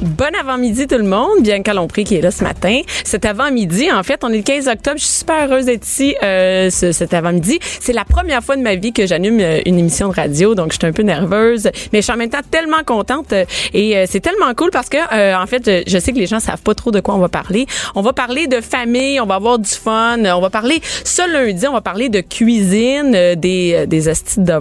Bon avant-midi tout le monde, bien Lompré qui est là ce matin. Cet avant-midi, en fait, on est le 15 octobre. Je suis super heureuse d'être ici euh, ce, cet avant-midi. C'est la première fois de ma vie que j'anime euh, une émission de radio, donc je suis un peu nerveuse, mais je suis en même temps tellement contente euh, et euh, c'est tellement cool parce que en fait, je, sais que les gens savent pas trop de quoi on va parler. On va parler de famille, on va avoir du fun, on va parler ce lundi, on va parler de cuisine, des des astuces de.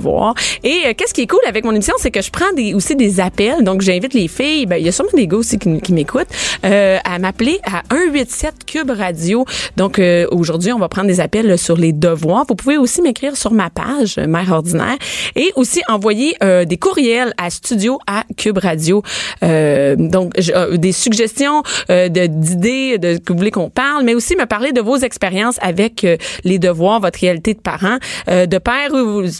Et qu'est-ce qui est cool avec mon émission, c'est que je prends des aussi des appels. Donc j'invite les filles, ben il y a sûrement des gars aussi qui, qui m'écoutent, euh, à m'appeler à 187 Cube Radio. Donc euh, aujourd'hui, on va prendre des appels sur les devoirs. Vous pouvez aussi m'écrire sur ma page Mère ordinaire et aussi envoyer euh, des courriels à studio à Cube Radio. Euh, donc euh, des suggestions d'idées de, que vous voulez qu'on parle, mais aussi me parler de vos expériences avec les devoirs, votre réalité de parents, de père.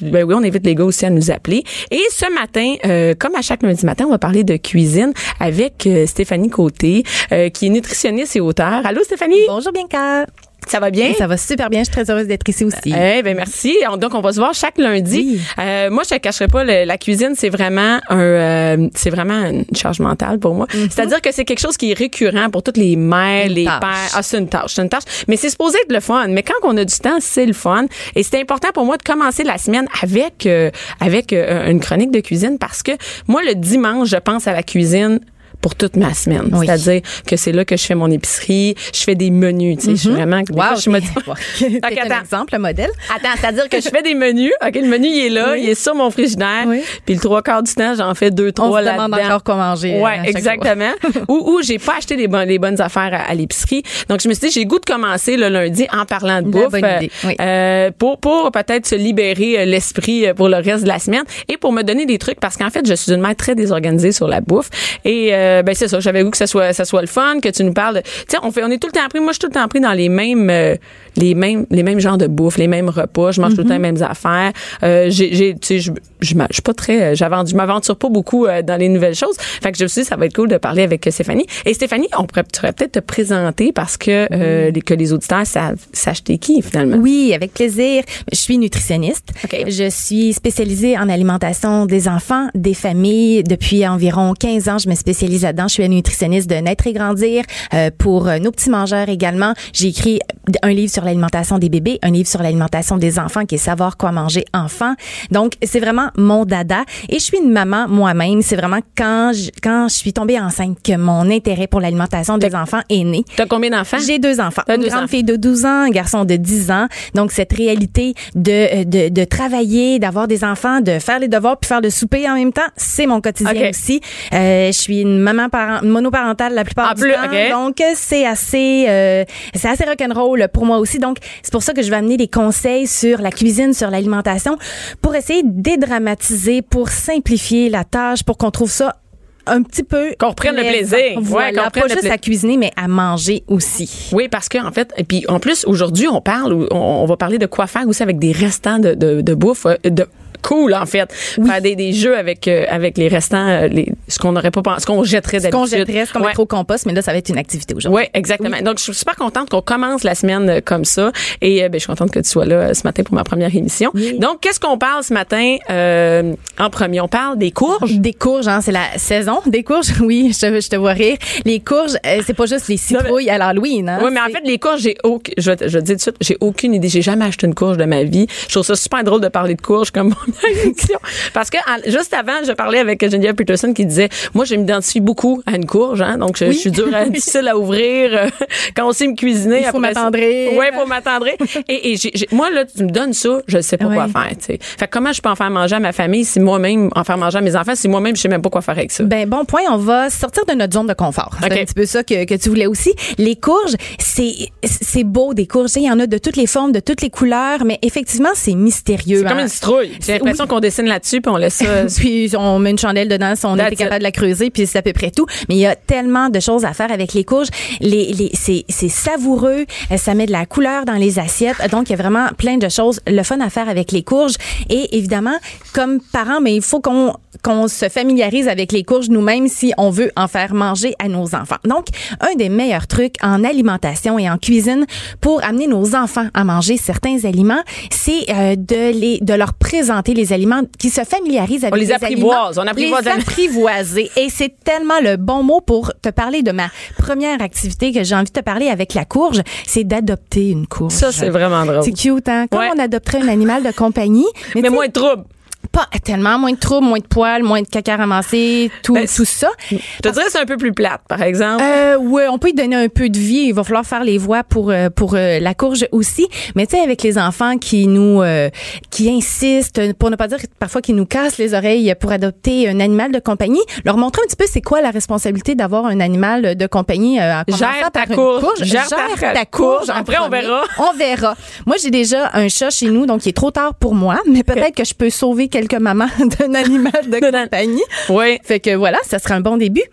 Ben oui, on invite les gars aussi à nous appeler. Et ce matin, comme à chaque lundi matin, on va parler de cuisine avec Stéphanie Côté, euh, qui est nutritionniste et auteur. Allô, Stéphanie? Bonjour, Bianca. Ça va bien? Ça va super bien. Je suis très heureuse d'être ici aussi. Eh ben merci. Donc on va se voir chaque lundi. Oui. Euh, moi je te cacherai pas le, la cuisine c'est vraiment un euh, c'est vraiment une charge mentale pour moi. Mm-hmm. C'est-à-dire que c'est quelque chose qui est récurrent pour toutes les mères, Une les tâche. pères. Ah c'est une tâche, c'est une tâche. Mais c'est supposé être le fun. Mais quand on a du temps c'est le fun. Et c'est important pour moi de commencer la semaine avec euh, avec euh, une chronique de cuisine parce que moi le dimanche je pense à la cuisine pour toute ma semaine. Oui. C'est-à-dire que c'est là que je fais mon épicerie, je fais des menus, tu sais, je suis vraiment des fois, Wow. je me dis T'es Ok, un attends. exemple, un modèle. Attends, c'est-à-dire que je fais des menus. OK, le menu, il est là, Oui. il est sur mon frigidaire. Oui. Puis le trois quarts du temps, j'en fais deux, On trois se demande là-dedans. encore quoi manger. euh, Ouais, chaque exactement. ou ou j'ai pas acheté les, bonnes les bonnes affaires à, à l'épicerie. Donc, je me suis dit, j'ai goût de commencer le lundi en parlant de La bouffe. bonne idée, oui. euh, pour pour peut-être se libérer euh, l'esprit euh, pour le reste de la semaine et pour me donner des trucs parce qu'en fait, je suis une mère très désorganisée sur la bouffe. Et euh, ben c'est ça, j'avais goût que ça soit ça soit le fun, que tu nous parles. Tu sais, on fait on est tout le temps pris. Moi, je suis tout le temps pris dans les mêmes euh, les mêmes les mêmes genres de bouffe, les mêmes repas. Je mange tout le temps les mêmes affaires. Euh, j'ai tu sais je je suis pas très euh, je m'aventure pas beaucoup euh, dans les nouvelles choses. Fait que je me suis dit ça va être cool de parler avec euh, Stéphanie. Et Stéphanie, on pourrait tu pourrais peut-être te présenter parce que euh, les, que les auditeurs savent s'acheter qui finalement. Oui, avec plaisir. Je suis nutritionniste. OK. Je suis spécialisée en alimentation des enfants, des familles. Depuis environ 15 ans, je me spécialise là-dedans. Je suis une nutritionniste de Naître et Grandir euh, pour euh, nos petits mangeurs également. J'ai écrit un livre sur l'alimentation des bébés, un livre sur l'alimentation des enfants qui est Savoir quoi manger enfant. Donc, c'est vraiment mon dada. Et je suis une maman moi-même. C'est vraiment quand je, quand je suis tombée enceinte que mon intérêt pour l'alimentation des enfants est né. T'as combien d'enfants? J'ai deux enfants. Une deux grande enfants. fille de 12 ans, un garçon de 10 ans. Donc, cette réalité de, de, de travailler, d'avoir des enfants, de faire les devoirs puis faire le souper en même temps, c'est mon quotidien OK. aussi. Euh, je suis une maman parent, monoparentale la plupart du plus, temps. OK. Donc, c'est assez, euh, c'est assez rock'n'roll pour moi aussi. Donc, c'est pour ça que je vais amener des conseils sur la cuisine, sur l'alimentation pour essayer de dédramatiser, pour simplifier la tâche, pour qu'on trouve ça un petit peu Qu'on reprenne le plaisir. Ouais, Voilà, reprenne pas juste pla- à cuisiner, mais à manger aussi. Oui, parce que en fait, et puis en plus aujourd'hui, on parle, on, on va parler de quoi faire aussi avec des restants de, de, de bouffe, euh, de cool en fait, faire des, des jeux avec euh, avec les restants, euh, les, ce qu'on n'aurait pas pensé, ce qu'on jetterait Ce qu'on d'habitude. jetterait, ce qu'on Ouais. mettrait au compost, mais là, ça va être une activité aujourd'hui. Oui, exactement. Donc, je suis super contente qu'on commence la semaine euh, comme ça. Et euh, ben, je suis contente que tu sois là euh, ce matin pour ma première émission. Donc, qu'est-ce qu'on parle ce matin euh, en premier? On parle des courges? Des courges, hein, c'est la saison des courges. Oui, je te, je te vois rire. Les courges, c'est pas juste les citrouilles à l'Halloween. Hein, oui, mais en fait, les courges, j'ai je, vais te- je dis tout de suite, j'ai aucune idée. J'ai jamais acheté une courge de ma vie. Je trouve ça super drôle de parler de courges comme Parce que juste avant, je parlais avec Geneviève Peterson qui disait, moi, je m'identifie beaucoup à une courge, hein, donc je, je suis dure, à- difficile à ouvrir. euh, quand on sait me cuisiner, Il faut m'attendrir. Ouais, faut m'attendrir. et moi, là, tu me donnes ça, je sais pas quoi faire, tu sais. Fait que comment je peux en faire manger à ma famille si moi-même, en faire manger à mes enfants, si moi-même, je sais même pas quoi faire avec ça? Ben bon point, on va sortir de notre zone de confort. C'est un petit peu ça que, que tu voulais aussi. Les courges, c'est c'est beau des courges, il y en a de toutes les formes, de toutes les couleurs, mais effectivement c'est mystérieux. C'est comme hein. une citrouille. J'ai l'impression qu'on dessine là-dessus puis on laisse ça. puis on met une chandelle dedans si on était it. capable de la creuser puis c'est à peu près tout mais il y a tellement de choses à faire avec les courges les, les c'est c'est savoureux euh, ça met de la couleur dans les assiettes donc il y a vraiment plein de choses le fun à faire avec les courges et évidemment comme parents mais il faut qu'on qu'on se familiarise avec les courges nous-mêmes si on veut en faire manger à nos enfants. Donc, un des meilleurs trucs en alimentation et en cuisine pour amener nos enfants à manger certains aliments, c'est euh, de les de leur présenter les aliments qui se familiarisent avec On les les apprivoise, aliments. on apprivoise les apprivoiser et c'est tellement le bon mot pour te parler de ma première activité que j'ai envie de te parler avec la courge, c'est d'adopter une courge. Ça, c'est vraiment drôle. C'est cute, hein? Comme Ouais. on adopterait un animal de compagnie. Mais tu sais, moins de trouble. Pas tellement, moins de troubles, moins de poils, moins de caca ramassé, tout, Ben, tout ça. Je te dirais c'est un peu plus plate, par exemple. Euh, ouais, on peut y donner un peu de vie. Il va falloir faire les voix pour euh, pour euh, la courge aussi. Mais tu sais, avec les enfants qui nous euh, qui insistent, pour ne pas dire parfois qui nous cassent les oreilles pour adopter un animal de compagnie, leur montrer un petit peu c'est quoi la responsabilité d'avoir un animal de compagnie. Euh, en Gère ta une courge. Gère ta courge. Après, on verra. On verra. Moi, j'ai déjà un chat chez nous, donc il est trop tard pour moi, mais peut-être que je peux sauver quelques mamans d'un animal de compagnie. Oui. Fait que voilà, ça sera un bon début.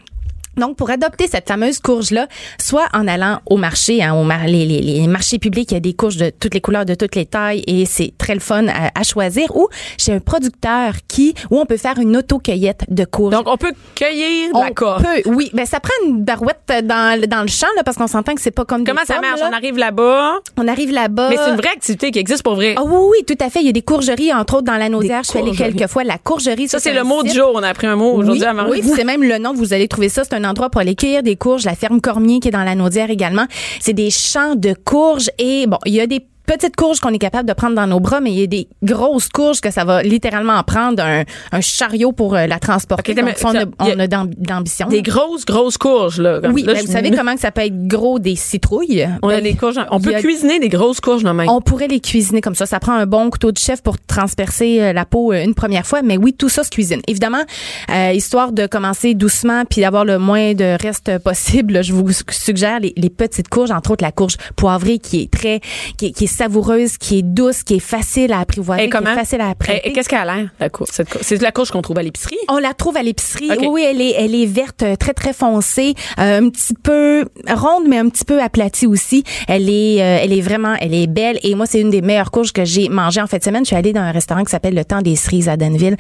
Donc, pour adopter cette fameuse courge-là, soit en allant au marché, hein, au mar- les, les- les marchés publics, il y a des courges de toutes les couleurs, de toutes les tailles, et c'est très le fun à, à choisir, ou chez un producteur qui, où on peut faire une auto-cueillette de courges. Donc, on peut cueillir de on la courge. peut, oui. Ben, ça prend une barouette dans, dans le champ, là, parce qu'on s'entend que c'est pas comme des Comment ça pommes, marche? là. On arrive là-bas. On arrive là-bas. Mais c'est une vraie activité qui existe pour vrai. Ah oui, oui, tout à fait. Il y a des courgeries, entre autres, dans la Naudière. Je suis allée quelques fois. La courgerie, Ça, c'est le mot du jour. On a appris un mot aujourd'hui oui, à Marie. oui, c'est même le nom, vous allez trouver ça. C'est un endroit pour aller cueillir des courges. La ferme Cormier qui est dans la Naudière également. C'est des champs de courges et bon, il y a des petites courges qu'on est capable de prendre dans nos bras, mais il y a des grosses courges que ça va littéralement en prendre un, un chariot pour euh, la transporter. Donc, ça, on a, d'ambition. Des grosses, grosses courges, là. Comme- oui, là, ben, vous savez comment que ça peut être gros des citrouilles? On a Ben, des courges. On peut a- cuisiner des grosses courges dans même. on pourrait les cuisiner comme ça. Ça prend un bon couteau de chef pour transpercer euh, la peau euh, une première fois, mais oui, tout ça se cuisine. Évidemment, euh, histoire de commencer doucement puis d'avoir le moins de reste possible, je vous suggère les, les petites courges, entre autres la courge poivrée qui est très, qui est savoureuse, qui est douce, qui est facile à apprivoiser, Et qui comment? est facile à apprêter. et qu'est-ce qu'elle a l'air, la courge? C'est la courge qu'on trouve à l'épicerie? On la trouve à l'épicerie. Oui, oui, elle est, elle est verte, euh, très très foncée, euh, un petit peu ronde, mais un petit peu aplatie aussi. Elle est, euh, elle est vraiment, elle est belle. Et moi, c'est une des meilleures courges que j'ai mangées en fin de semaine. Je suis allée dans un restaurant qui s'appelle Le Temps des Cerises à Danville.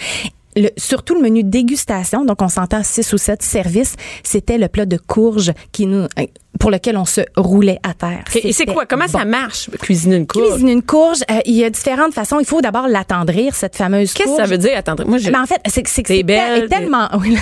Le, surtout le menu dégustation, donc on s'entend six ou sept services, c'était le plat de courge qui nous, pour lequel on se roulait à terre. Et c'est quoi? Comment bon. ça marche, cuisiner une courge? Cuisiner une courge, euh, il y a différentes façons. Il faut d'abord l'attendrir, cette fameuse Qu'est-ce courge. que ça veut dire? Attends, moi, je. Mais en fait, c'est que c'est belle, tel- tellement oui,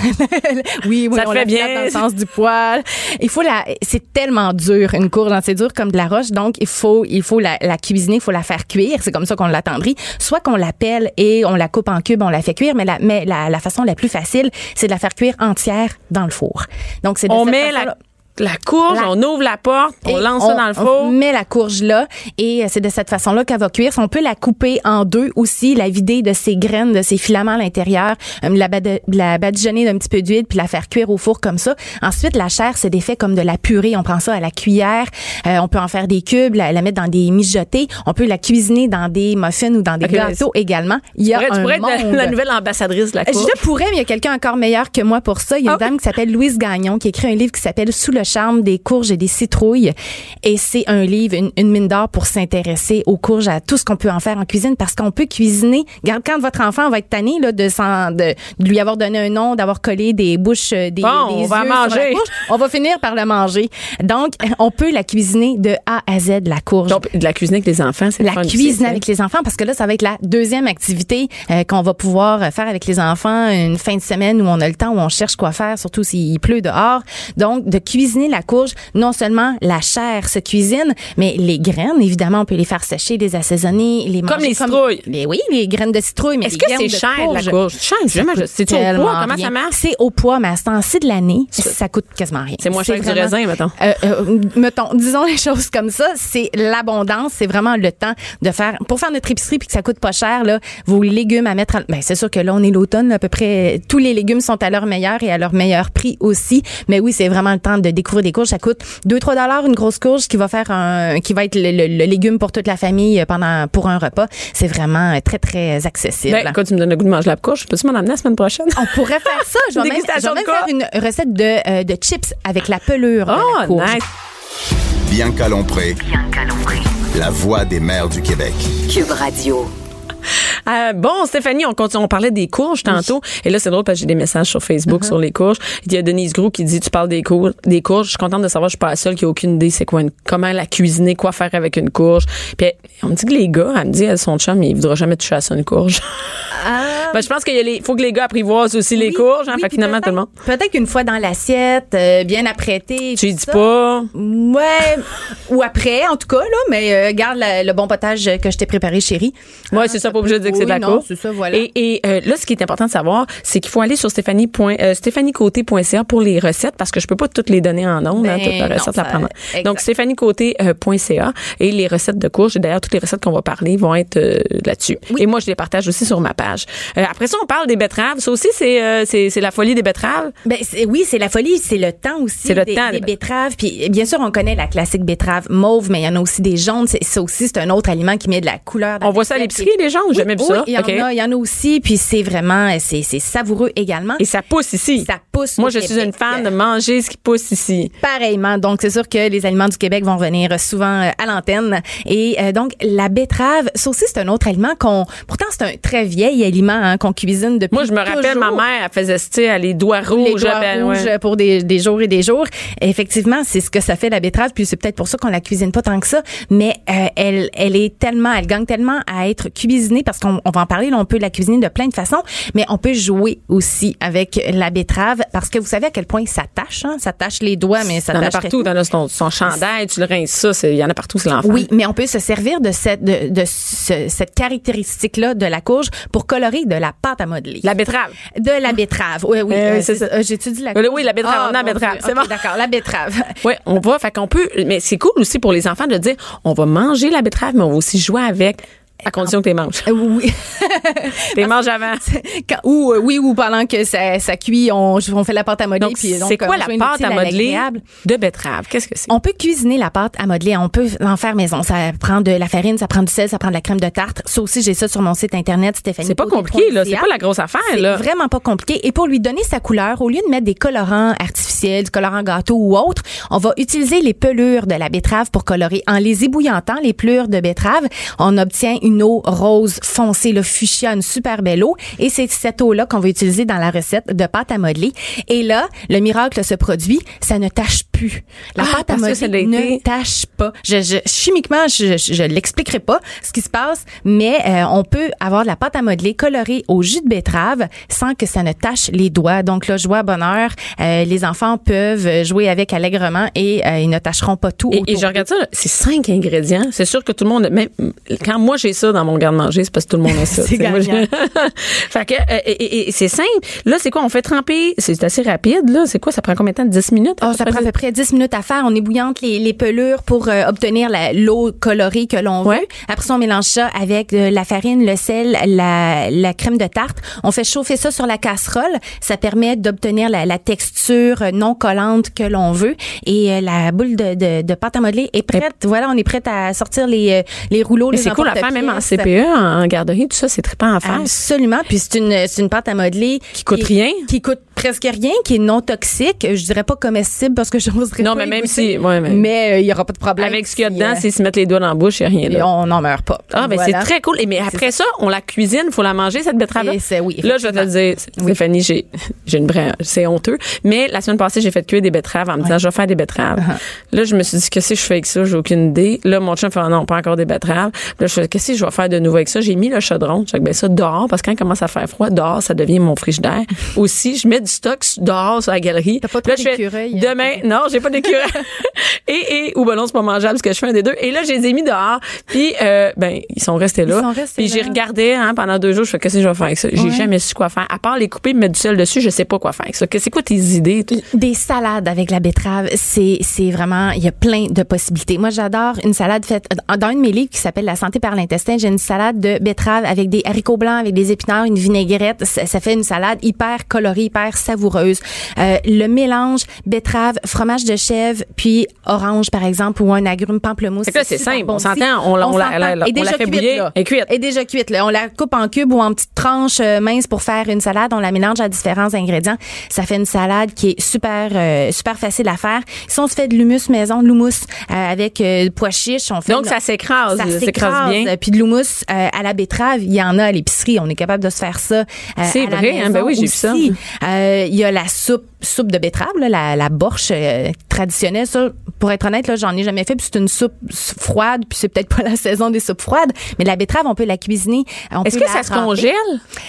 oui, oui, Ça on fait bien. dans le sens du poil. Il faut la c'est tellement dur une courge, hein, c'est dur comme de la roche donc il faut il faut la, la cuisiner, il faut la faire cuire, c'est comme ça qu'on l'attendrit. Soit qu'on la pèle et on la coupe en cubes, on la fait cuire, mais la mais la, la façon la plus facile, c'est de la faire cuire entière dans le four. Donc c'est de on cette met la, la courge, La- on ouvre la porte, on lance ça dans le four. On met la courge là et euh, c'est de cette façon-là qu'elle va cuire. On peut la couper en deux aussi, la vider de ses graines, de ses filaments à l'intérieur, euh, la, la badigeonner d'un petit peu d'huile puis la faire cuire au four comme ça. Ensuite, la chair, c'est des faits comme de la purée. On prend ça à la cuillère. Euh, on peut en faire des cubes, la, la mettre dans des mijotés. On peut la cuisiner dans des muffins ou dans des Ok, gâteaux également. Il y a Tu pourrais- tu un pourrais être la, monde. la nouvelle ambassadrice de la courge? Je pourrais, mais il y a quelqu'un encore meilleur que moi pour ça. Il y a une Ah. dame qui s'appelle Louise Gagnon qui écrit un livre qui s'appelle Sous le charme des courges et des citrouilles. Et c'est un livre, une, une mine d'or pour s'intéresser aux courges, à tout ce qu'on peut en faire en cuisine parce qu'on peut cuisiner. Regarde, quand votre enfant va être tanné là, de, de, de lui avoir donné un nom, d'avoir collé des bouches, euh, des, Bon, des on va yeux manger. sur la courge, on va finir par le manger. Donc, on peut la cuisiner de A à Z, la courge Donc, de la cuisiner avec les enfants, c'est la fun aussi, cuisine ça. avec les enfants parce que là ça va être la deuxième activité euh, qu'on va pouvoir faire avec les enfants une fin de semaine où on a le temps où on cherche quoi faire surtout s'il pleut dehors donc de cuisiner cuisiner la courge, non seulement la chair se cuisine, mais les graines, évidemment, on peut les faire sécher, les assaisonner, les Comme manger les citrouilles. les- oui, les graines de citrouille, mais Est-ce que c'est cher, la courge, courge? Cher, C'est-tu au poids? Comment ça marche? C'est au poids, mais à ce temps-ci de l'année, ça coûte quasiment rien. C'est moins cher que du raisin, mettons. euh, euh, mettons, disons les choses comme ça, c'est l'abondance, c'est vraiment le temps de faire pour faire notre épicerie puis que ça coûte pas cher là, vos légumes à mettre à- ben c'est sûr que là on est l'automne, à peu près tous les légumes sont à leur meilleur et à leur meilleur prix aussi, mais oui, c'est vraiment le temps de découvrir des courges, ça coûte 2 3 dollars une grosse courge qui va faire un qui va être le, le- le légume pour toute la famille pendant pour un repas, c'est vraiment très très accessible. Ben, quand tu me donnes le goût de manger la courge, peux-tu m'en amener la semaine prochaine? on pourrait faire ça. Je vais même, Dégustation je vais même de quoi? faire une recette de, euh, de chips avec la pelure de la Oh, courge. nice. Bianca Lompré, Bianca Lompré. la voix des mères du Québec. Cube Radio. Euh, bon, Stéphanie, on, continue, on parlait des courges tantôt. Et là, c'est drôle parce que j'ai des messages sur Facebook Uh-huh. sur les courges. Il y a Denise Grou qui dit, tu parles des courges, des courges. Je suis contente de savoir, je suis pas la seule qui a aucune idée c'est quoi une, comment la cuisiner, quoi faire avec une courge. Puis on me dit que les gars, elle me dit, elle, son chum, il voudra jamais toucher à ça, une courge. Ben, je pense qu'il y a les, faut que les gars apprivoisent aussi les courges, hein, oui, fait finalement, tout le monde. peut-être- qu'une fois dans l'assiette, euh, bien apprêtée. Tu y dis ça. pas. Ouais, ou après, en tout cas, là, mais euh, garde la- le bon potage que je t'ai préparé, chérie. Ouais, c'est ça, pas obligé de dire que c'est de la non, courge. c'est ça, voilà. Et, et euh, là, ce qui est important de savoir, c'est qu'il faut aller sur Stéphanie point- euh, stéphaniecoté.ca pour les recettes parce que je peux pas toutes les donner en ondes, hein, Ben, toute la non, recette la ça- prendre. exact. Donc stéphaniecoté.ca et les recettes de courges et d'ailleurs toutes les recettes qu'on va parler vont être euh, là-dessus. Et moi je les partage aussi sur ma page. Euh, après ça, on parle des betteraves, ça aussi c'est euh, la folie des betteraves? Ben oui, c'est la folie, c'est le temps aussi C'est le des, temps, des betteraves. Puis bien sûr, on connaît la classique betterave mauve, mais il y en a aussi des jaunes. Ça aussi, c'est un autre aliment qui met de la couleur. dans On voit ça à l'épicerie les gens, Oui, ça? il y en a, il y en a aussi. Puis c'est vraiment, c'est c'est savoureux également. Et ça pousse ici. Ça pousse Moi au je suis une fan de manger ce qui pousse ici. Pareillement. Donc, c'est sûr que les aliments du Québec vont venir souvent euh, à l'antenne. Et euh, donc, la betterave, ça aussi, c'est un autre aliment qu'on... Pourtant, c'est un très vieil aliment hein, qu'on cuisine depuis Moi je me rappelle ma mère elle faisait tu sais, les doigts les rouges, doigts ben, rouges ouais. pour des, des jours et des jours. Effectivement, c'est ce que ça fait la betterave, puis c'est peut-être pour ça qu'on la cuisine pas tant que ça, mais euh, elle, elle est tellement, elle gagne tellement à être cuisinée parce qu'on on va en parler, là, on peut la cuisiner de plein de façons, mais on peut jouer aussi avec la betterave parce que vous savez à quel point ça tâche, hein? ça tâche les doigts, mais ça tâche partout, as son, son chandail, tu le rinces ça, il y en a partout, c'est l'enfer. Oui, mais on peut se servir de cette de, de ce- cette caractéristique-là de la courge pour colorer de la pâte à modeler. La betterave. de la betterave. Oui, oui. Euh, euh, euh, J'ai-tu dit la Euh, oui, la betterave, Ah, on a la betterave, c'est Ok, bon. D'accord, la betterave. Oui, on va, fait qu'on peut, mais c'est cool aussi pour les enfants de dire, on va manger la betterave, mais on va aussi jouer avec, à condition que tu les manges. Euh, oui. Les manges avant. Quand- ou euh, oui, ou pendant que ça, ça cuit, on, on fait la pâte à modeler. C'est quoi on la pâte à modeler de betterave? Qu'est-ce que c'est? On peut cuisiner la pâte à modeler. On peut en faire maison. Ça prend de la farine, ça prend du sel, ça prend de la crème de tarte. Ça aussi, j'ai ça sur mon site internet, Stéphanie. C'est pas compliqué, là. C'est pas la grosse affaire, C'est là. vraiment pas compliqué. Et pour lui donner sa couleur, au lieu de mettre des colorants artificiels, du colorant gâteau ou autre, on va utiliser les pelures de la betterave pour colorer. En les ébouillantant, les pelures de betterave, on obtient une eau rose foncée, le fuchsia, une super belle eau. Et c'est cette eau-là qu'on va utiliser dans la recette de pâte à modeler. Et là, le miracle se produit, ça ne tâche plus. La Ah, pâte à modeler ne tâche pas. Je, je- chimiquement, je, je, je l'expliquerai pas ce qui se passe, mais euh, on peut avoir de la pâte à modeler colorée au jus de betterave sans que ça ne tâche les doigts. Donc là, joie, bonheur, euh, les enfants peuvent jouer avec allègrement et euh, ils ne tâcheront pas tout. Et, et je regarde ça, c'est cinq ingrédients. C'est sûr que tout le monde, même quand moi j'ai ça dans mon garde-manger, c'est parce que tout le monde a ça. C'est gagnant. fait que, euh, et, et- et c'est simple. Là, c'est quoi? On fait tremper. C'est assez rapide, là. C'est quoi? Ça prend combien de temps? 10 minutes? Ah, ça prend à peu près 10 minutes à faire. On ébouillante les, les pelures pour euh, obtenir l'eau colorée que l'on Ouais. veut. Après ça, on mélange ça avec de la farine, le sel, la, la crème de tarte. On fait chauffer ça sur la casserole. Ça permet d'obtenir la, la texture non collante que l'on veut. Et euh, la boule de, de, de pâte à modeler est prête. Voilà, on est prête à sortir les, euh, les rouleaux, c'est cool à faire, même en. CPE, en, en garderie, tout ça, c'est trippant à faire. Absolument. Puis c'est une, c'est une pâte à modeler Qui coûte rien. Qui coûte presque rien, qui est non toxique. Je dirais pas comestible parce que Non, pas mais même si- ouais, mais- mais euh, il y aura pas de problème. Avec ce qu'il y a si, dedans, euh, c'est se mettre les doigts dans la bouche, il n'y a rien et là. on n'en meurt pas. Ah, ben Voilà. c'est très cool. Et mais après ça, on la cuisine, faut la manger, cette betterave Et c'est- oui, Là, je vais te le dire, Stéphanie, j'ai, j'ai une vraie, c'est honteux. Mais la semaine passée, j'ai fait cuire des betteraves en me disant, je vais faire des betteraves. Uh-huh. Là, je me suis dit, qu'est-ce que je fais avec ça? J'ai aucune idée. Là, mon chum fait, non, pas encore des betteraves. Là, je fais, qu'est-ce que je vais faire de nouveau avec ça? J'ai mis le chaudron. J'ai ben, ça dehors, parce que quand il commence à faire froid, dehors, ça devient mon frigidaire. Aussi, je mets du stock dehors sur la galerie. T'as pas Puis là, trop je fais, hein? demain, non, dehors, j'ai pas d'écureuil. et, et, ou ben non, c'est pas mangeable parce que je fais un des deux. Et là, je les ai mis dehors. Puis, euh, ben, ils sont restés là. sont restés puis j'ai regardé hein, pendant deux jours, je fais, qu'est-ce que je vais faire avec ça? J'ai Ouais. jamais su quoi faire. À part les couper, mettre du sel dessus, je sais pas quoi faire avec ça. Que- C'est quoi tes idées? Des salades avec la betterave, c'est c'est vraiment il y a plein de possibilités. Moi, j'adore une salade faite dans une de mes livres qui s'appelle La santé par l'intestin. J'ai une salade de betterave avec des haricots blancs, avec des épinards, une vinaigrette. Ça, ça fait une salade hyper colorée, hyper savoureuse. Euh, le mélange betterave, fromage de chèvre, puis orange par exemple ou un agrume pamplemousse. Fait que là, c'est simple. bon On s'entend, on la- on la- la- Et on la fait bouillir. est cuite. Et déjà cuite. Là. On la coupe en cubes ou en petites tranches euh, minces pour faire une salade. On la mélange à différents ingrédients. Ça fait une salade qui est super euh, super facile à faire. Si on se fait de l'humus maison, de l'humus euh, avec pois chiches, on fait Donc, une- ça s'écrase. ça s'écrase bien. Puis de l'houmous euh, à la betterave, il y en a à l'épicerie. On est capable de se faire ça. C'est la vrai, hein? Ben oui, j'ai vu ça. Il y a la soupe soupe de betterave, là, la, la borche euh, traditionnelle. Ça, pour être honnête, là, j'en ai jamais fait. Puis c'est une soupe froide. Puis c'est peut-être pas la saison des soupes froides. Mais la betterave, on peut la cuisiner. On Est-ce que ça se congèle?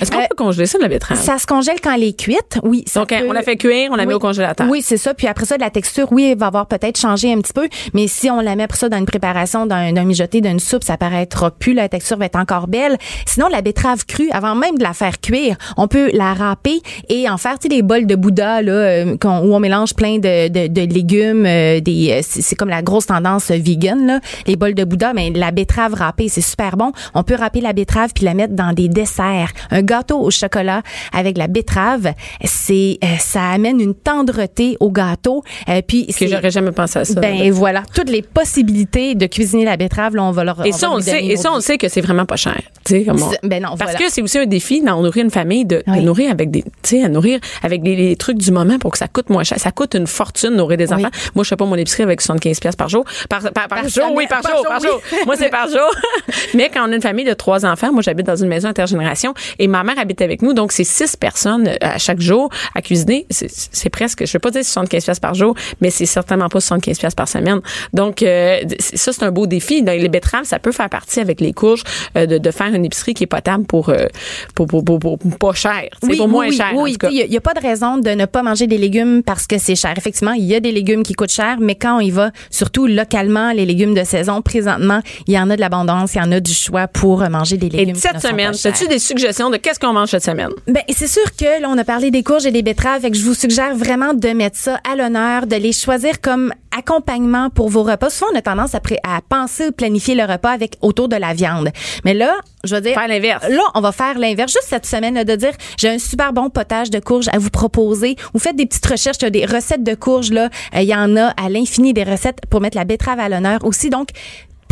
Est-ce qu'on Euh, peut congeler ça, de la betterave? Ça se congèle quand elle est cuite, oui. ça Donc, peut- on la fait cuire, on la met Oui. au congélateur. Oui, c'est ça. Puis après ça, la texture, oui, elle va avoir peut-être changé un petit peu. Mais si on la met après ça dans une préparation, d'un d'un mijoté, d'une soupe, ça paraîtra plus. La texture va être encore belle. Sinon, la betterave crue, avant même de la faire cuire, on peut la râper et en faire, des bols de Bouddha, là, euh, qu'on- où on mélange plein de, de, de légumes. euh, des, euh, c'est comme la grosse tendance vegan, là. Les bols de Bouddha, mais la betterave râpée, c'est super bon. On peut râper la betterave puis la mettre dans des desserts. Un gâteau au chocolat avec la betterave, c'est ça amène une tendreté au gâteau. Euh, puis Que j'aurais jamais pensé à ça. ben voilà, toutes les possibilités de cuisiner la betterave, là, on va leur Et on ça, on le sait, et ça, on sait que c'est vraiment pas cher. Tu sais, comme on- ben non, Parce voilà. que c'est aussi un défi dans nourrir une famille de, nourrir avec des, tu sais, à nourrir avec les, les trucs du moment pour que ça coûte moins cher. Ça coûte une fortune nourrir des Oui. enfants. Moi, je fais pas mon épicerie avec 75 pièces par jour. Par, par, par Par jour, oui, par, Par jour, par oui. jour. Moi, c'est par jour. Mais quand on a une famille de trois enfants, moi, j'habite dans une maison intergénération et ma mère habite avec nous. Donc, c'est six personnes euh, à chaque jour à cuisiner. C'est- presque, je vais pas dire 75 pièces par jour, mais c'est certainement pas 75 pièces par semaine. Donc, euh, ça, c'est un beau défi. Les betteraves, ça peut faire partie avec les courges euh, de, de faire une épicerie qui est potable pour, euh, pour, pour, pour, pour pas cher. C'est pour moins oui, cher. Oui, il n'y a, pas de raison de ne pas manger des légumes parce que c'est cher. Effectivement, il y a des légumes qui coûtent cher, mais quand on y va, surtout localement, les légumes de saison, présentement, il y en a de l'abondance, il y en a du choix pour manger des Et légumes. qui cette ne sont semaine, as-tu des suggestions de qu'est-ce qu'on mange cette semaine? Ben, c'est sûr que là, on a parlé des courges et des betteraves, fait que je vous suggère vraiment de mettre ça à l'honneur, de les choisir comme accompagnement pour vos repas. Souvent, on a tendance à, à penser ou planifier le repas avec autour de la viande. Mais là, je veux dire, Faire l'inverse. Là, on va faire l'inverse. Juste cette semaine, là, de dire, j'ai un super bon potage de courges à vous proposer. Vous faites des petites recherches, il y a des recettes de courges là. Euh, Il y en a à l'infini des recettes pour mettre la betterave à l'honneur aussi. Donc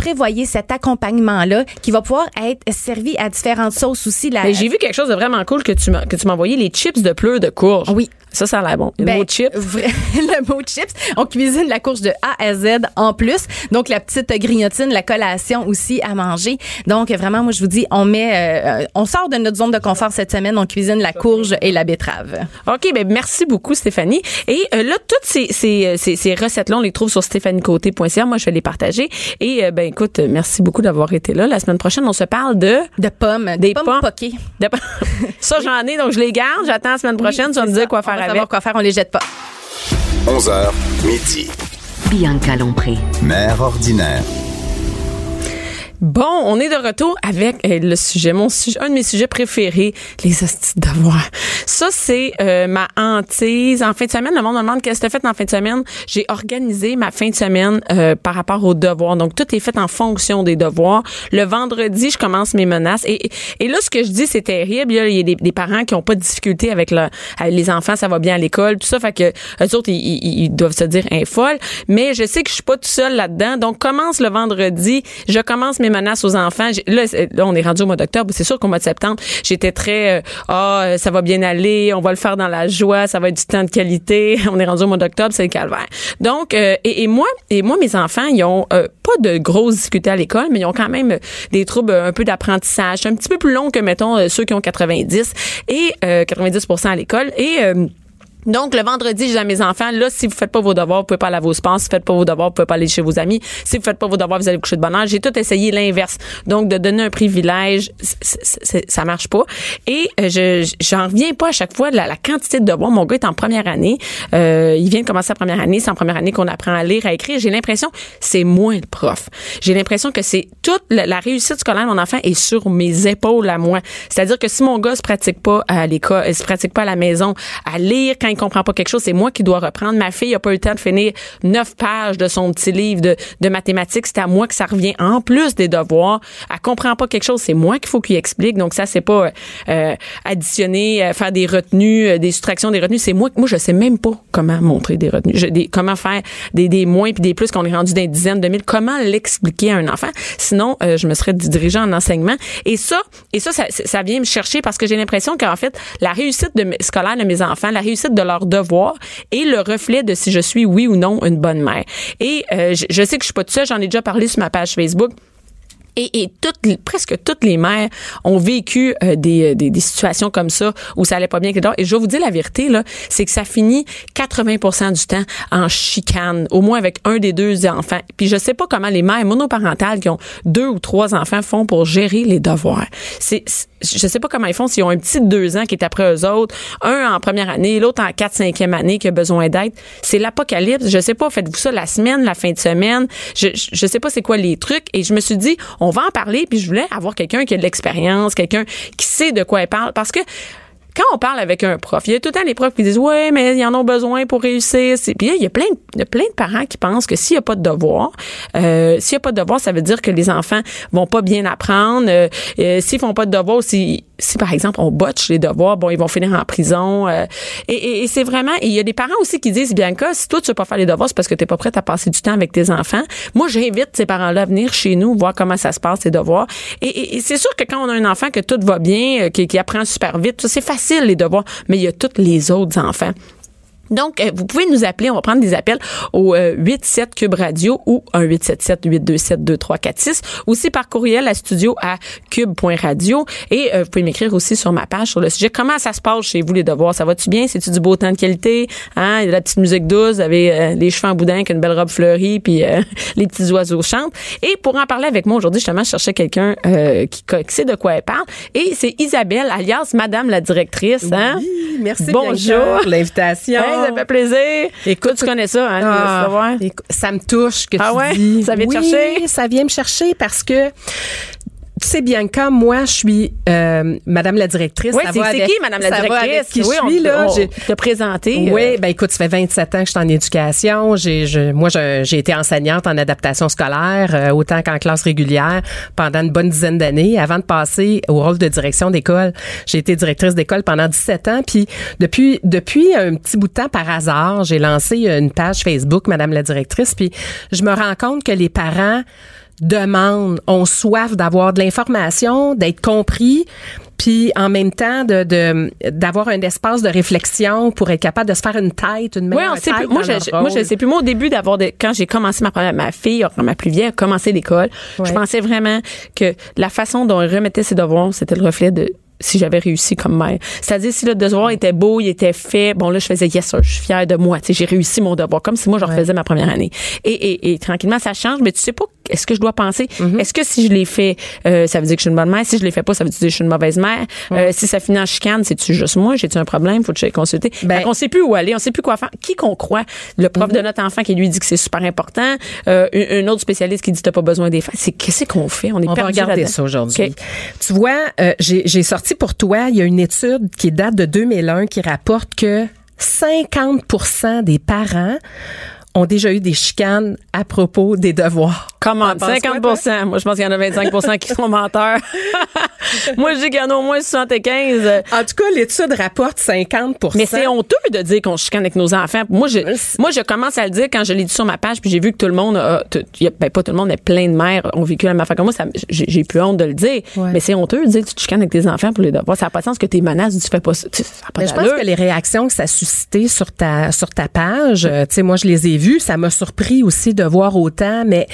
prévoyez cet accompagnement-là qui va pouvoir être servi à différentes sauces aussi. La, j'ai vu quelque chose de vraiment cool que tu m'as que tu m'as envoyé les chips de pleurs de courge. Oui. Ça ça a l'air bon. Le Ben, mot chips. vrai- le mot chips. On cuisine la courge de A à Z en plus. Donc, la petite grignotine, la collation aussi à manger. Donc, vraiment, moi, je vous dis, on met, euh, on sort de notre zone de confort cette semaine. On cuisine la courge et la betterave. OK, ben merci beaucoup Stéphanie. Et euh, là toutes ces ces, euh, ces, ces recettes là, on les trouve sur stéphaniecoté.ca. Moi je vais les partager et euh, ben écoute, merci beaucoup d'avoir été là. La semaine prochaine, on se parle de De pommes. Des Des pommes, pommes. poquées. de- Ça j'en ai donc je les garde, j'attends la semaine prochaine, tu vas me dire quoi On faire va avec. savoir quoi faire, on les jette pas. 11h, midi. Bianca Lompré. Mère ordinaire. Bon, on est de retour avec euh, le sujet, mon sujet, un de mes sujets préférés, les hosties de devoirs. Ça, c'est euh, ma hantise. En fin de semaine, le monde me demande qu'est-ce que tu fait en fin de semaine? J'ai organisé ma fin de semaine euh, par rapport aux devoirs. Donc, tout est fait en fonction des devoirs. Le vendredi, je commence mes menaces. Et, et là, ce que je dis, c'est terrible. Il y a, des, des parents qui ont pas de difficulté avec, le, avec les enfants, ça va bien à l'école, tout ça. Fait que eux autres, ils, ils- ils doivent se dire un folle. Mais je sais que je suis pas tout seul là-dedans. Donc, commence le vendredi. Je commence mes menaces aux enfants. Là, là, on est rendu au mois d'octobre. C'est sûr qu'au mois de septembre, j'étais très, euh, ah, ça va bien aller, on va le faire dans la joie, ça va être du temps de qualité. On est rendu au mois d'octobre, c'est le calvaire. Donc, euh, et, moi, et moi, mes enfants, ils ont euh, pas de grosses difficultés à l'école, mais ils ont quand même des troubles un peu d'apprentissage. Un petit peu plus long que, mettons, ceux qui ont 90 et euh, 90% à l'école. Donc, le vendredi, dis à mes enfants, là, si vous faites pas vos devoirs, vous pouvez pas aller à vos sports. Si vous faites pas vos devoirs, vous pouvez pas aller chez vos amis. Si vous faites pas vos devoirs, vous allez vous coucher de bonne heure. J'ai tout essayé l'inverse. Donc, de donner un privilège, ça marche pas. Et euh, je j'en reviens pas à chaque fois la, la quantité de devoirs. Mon gars est en première année. Euh, il vient de commencer sa première année. C'est en première année qu'on apprend à lire, à écrire. J'ai l'impression c'est moins le prof. J'ai l'impression que c'est toute la, la réussite scolaire de mon enfant est sur mes épaules à moi. C'est-à-dire que si mon gars se pratique pas à l'école, se pratique pas à la maison, à lire quand comprend pas quelque chose, c'est moi qui dois reprendre. Ma fille a pas eu le temps de finir neuf pages de son petit livre de, de mathématiques. C'est à moi que ça revient en plus des devoirs. Elle comprend pas quelque chose, c'est moi qu'il faut qu'il explique. Donc ça, c'est pas euh, additionner, euh, faire des retenues, euh, des soustractions des retenues. C'est moi, moi je sais même pas comment montrer des retenues, comment faire des, des moins puis des plus qu'on est rendu dans des dizaines de mille. Comment l'expliquer à un enfant? Sinon, je me serais dirigée en enseignement. Et ça, et ça, ça, vient me chercher parce que j'ai l'impression qu'en fait, la réussite de scolaire de mes enfants, la réussite de leurs devoirs est le reflet de si je suis oui ou non une bonne mère. Et euh, je, sais que je suis pas toute seule, j'en ai déjà parlé sur ma page Facebook. Et, et presque toutes les mères ont vécu euh, des, euh, des, des situations comme ça où ça allait pas bien avec les. Et je vais vous dire la vérité là, c'est que ça finit 80% du temps en chicane, au moins avec un des deux enfants. Puis je sais pas comment les mères monoparentales qui ont deux ou trois enfants font pour gérer les devoirs. C'est- je sais pas comment ils font s'ils ont un petit de deux ans qui est après eux autres, un en première année, l'autre en quatre cinquième année qui a besoin d'aide. C'est l'apocalypse. Je sais pas, faites-vous ça la semaine, la fin de semaine. Je, je, sais pas c'est quoi les trucs. Et je me suis dit, on va en parler. Puis je voulais avoir quelqu'un qui a de l'expérience, quelqu'un qui sait de quoi il parle. Parce que quand on parle avec un prof, il y a tout le temps les profs qui disent ouais, mais ils en ont besoin pour réussir. Puis il y a plein, de- plein de parents qui pensent que s'il n'y a pas de devoir, euh, s'il n'y a pas de devoir, ça veut dire que les enfants vont pas bien apprendre. Euh, euh, s'ils font pas de devoir, si, si par exemple on botche les devoirs, bon, ils vont finir en prison. euh, et et- c'est vraiment, il y a des parents aussi qui disent Bianca, si toi tu veux pas faire les devoirs, c'est parce que t'es pas prête à passer du temps avec tes enfants. Moi, j'invite ces parents-là à venir chez nous voir comment ça se passe les devoirs. Et, et- c'est sûr que quand on a un enfant que tout va bien, euh, qui, apprend super vite, c'est facile les devoirs, mais il y a tous les autres enfants. Donc, euh, vous pouvez nous appeler. On va prendre des appels au euh, 87 Cube Radio ou un 877 827 2346 Aussi par courriel à studio à cube.radio. Et euh, vous pouvez m'écrire aussi sur ma page sur le sujet. Comment ça se passe chez vous, les devoirs? Ça va-tu bien? C'est-tu du beau temps de qualité? Hein? Il y a de la petite musique douce. Vous avez euh, les cheveux en boudin avec une belle robe fleurie puis euh, les petits oiseaux chantent. Et pour en parler avec moi aujourd'hui, justement, je cherchais quelqu'un euh, qui, qui sait de quoi elle parle. Et c'est Isabelle, alias Madame la directrice. Hein? Oui, merci Bonjour. L'invitation. Hey, ça fait plaisir. Écoute, tu connais ça, hein, Ah, ça me touche que Ah tu ouais? dis. Ça vient te oui, chercher? ça vient me chercher parce que tu sais Bianca, moi je suis euh, Madame la directrice. Oui, c'est avec- qui, Madame la ça directrice? avec qui oui, je suis là. on J'ai- te présenté. Oui, euh, ben écoute, ça fait 27 ans que je suis en éducation. J'ai, je, moi, je- j'ai été enseignante en adaptation scolaire, euh, autant qu'en classe régulière, pendant une bonne dizaine d'années, avant de passer au rôle de direction d'école. J'ai été directrice d'école pendant 17 ans, puis depuis, depuis un petit bout de temps, par hasard, j'ai lancé une page Facebook, Madame la directrice, puis je me rends compte que les parents demandent, ont soif d'avoir de l'information, d'être compris, puis en même temps de de- d'avoir un espace de réflexion pour être capable de se faire une tête, une on sait tête plus. Moi, je, moi, je sais plus. Moi, au début d'avoir quand j'ai commencé ma première, ma fille, ma plus vieille, a commencé l'école, je pensais vraiment que la façon dont elle remettait ses devoirs, c'était le reflet de si j'avais réussi comme mère. C'est-à-dire, si le devoir était beau, il était fait, bon, là, je faisais, yes, sir, je suis fière de moi. Tu sais, j'ai réussi mon devoir, comme si moi, je refaisais ma première année. Et, et, et tranquillement, ça change, mais tu sais pas, est-ce que je dois penser, Mm-hmm. est-ce que si je l'ai fait, euh, ça veut dire que je suis une bonne mère? Si je l'ai fait pas, ça veut dire que je suis une mauvaise mère? Euh, si ça finit en chicane, c'est-tu juste moi? J'ai-tu un problème? Faut que je consulter. Ben- qu'on sait plus où aller, on sait plus quoi faire. Qui qu'on croit? Le prof de notre enfant qui lui dit que c'est super important, euh, un, autre spécialiste qui dit t'as pas besoin des faire. C'est qu'est-ce qu'on fait? On est On va perdu regarder là-dedans. ça aujourd'hui. Tu vois, euh, j'ai j'ai sorti pour toi, il y a une étude qui date de 2001 qui rapporte que 50% des parents ont déjà eu des chicanes à propos des devoirs. Comment? T'en penses 50 quoi? Moi, je pense qu'il y en a 25% qui sont menteurs. Moi, je dis qu'il y en a au moins 75. En tout cas, l'étude rapporte 50% Mais c'est honteux de dire qu'on se chicane avec nos enfants. Moi, je, moi, je commence à le dire quand je l'ai dit sur ma page, puis j'ai vu que tout le monde, a, ben pas tout le monde, mais plein de mères ont vécu la même affaire que moi. J'ai, plus honte de le dire. Ouais. Mais c'est honteux de dire que tu te chicanes avec tes enfants pour les devoirs. Ça n'a pas de sens que tes menaces, tu fais pas ça. Je pense que les réactions que ça a suscité sur ta sur ta page, euh, tu sais, moi je les ai vues, ça m'a surpris aussi de voir autant, mais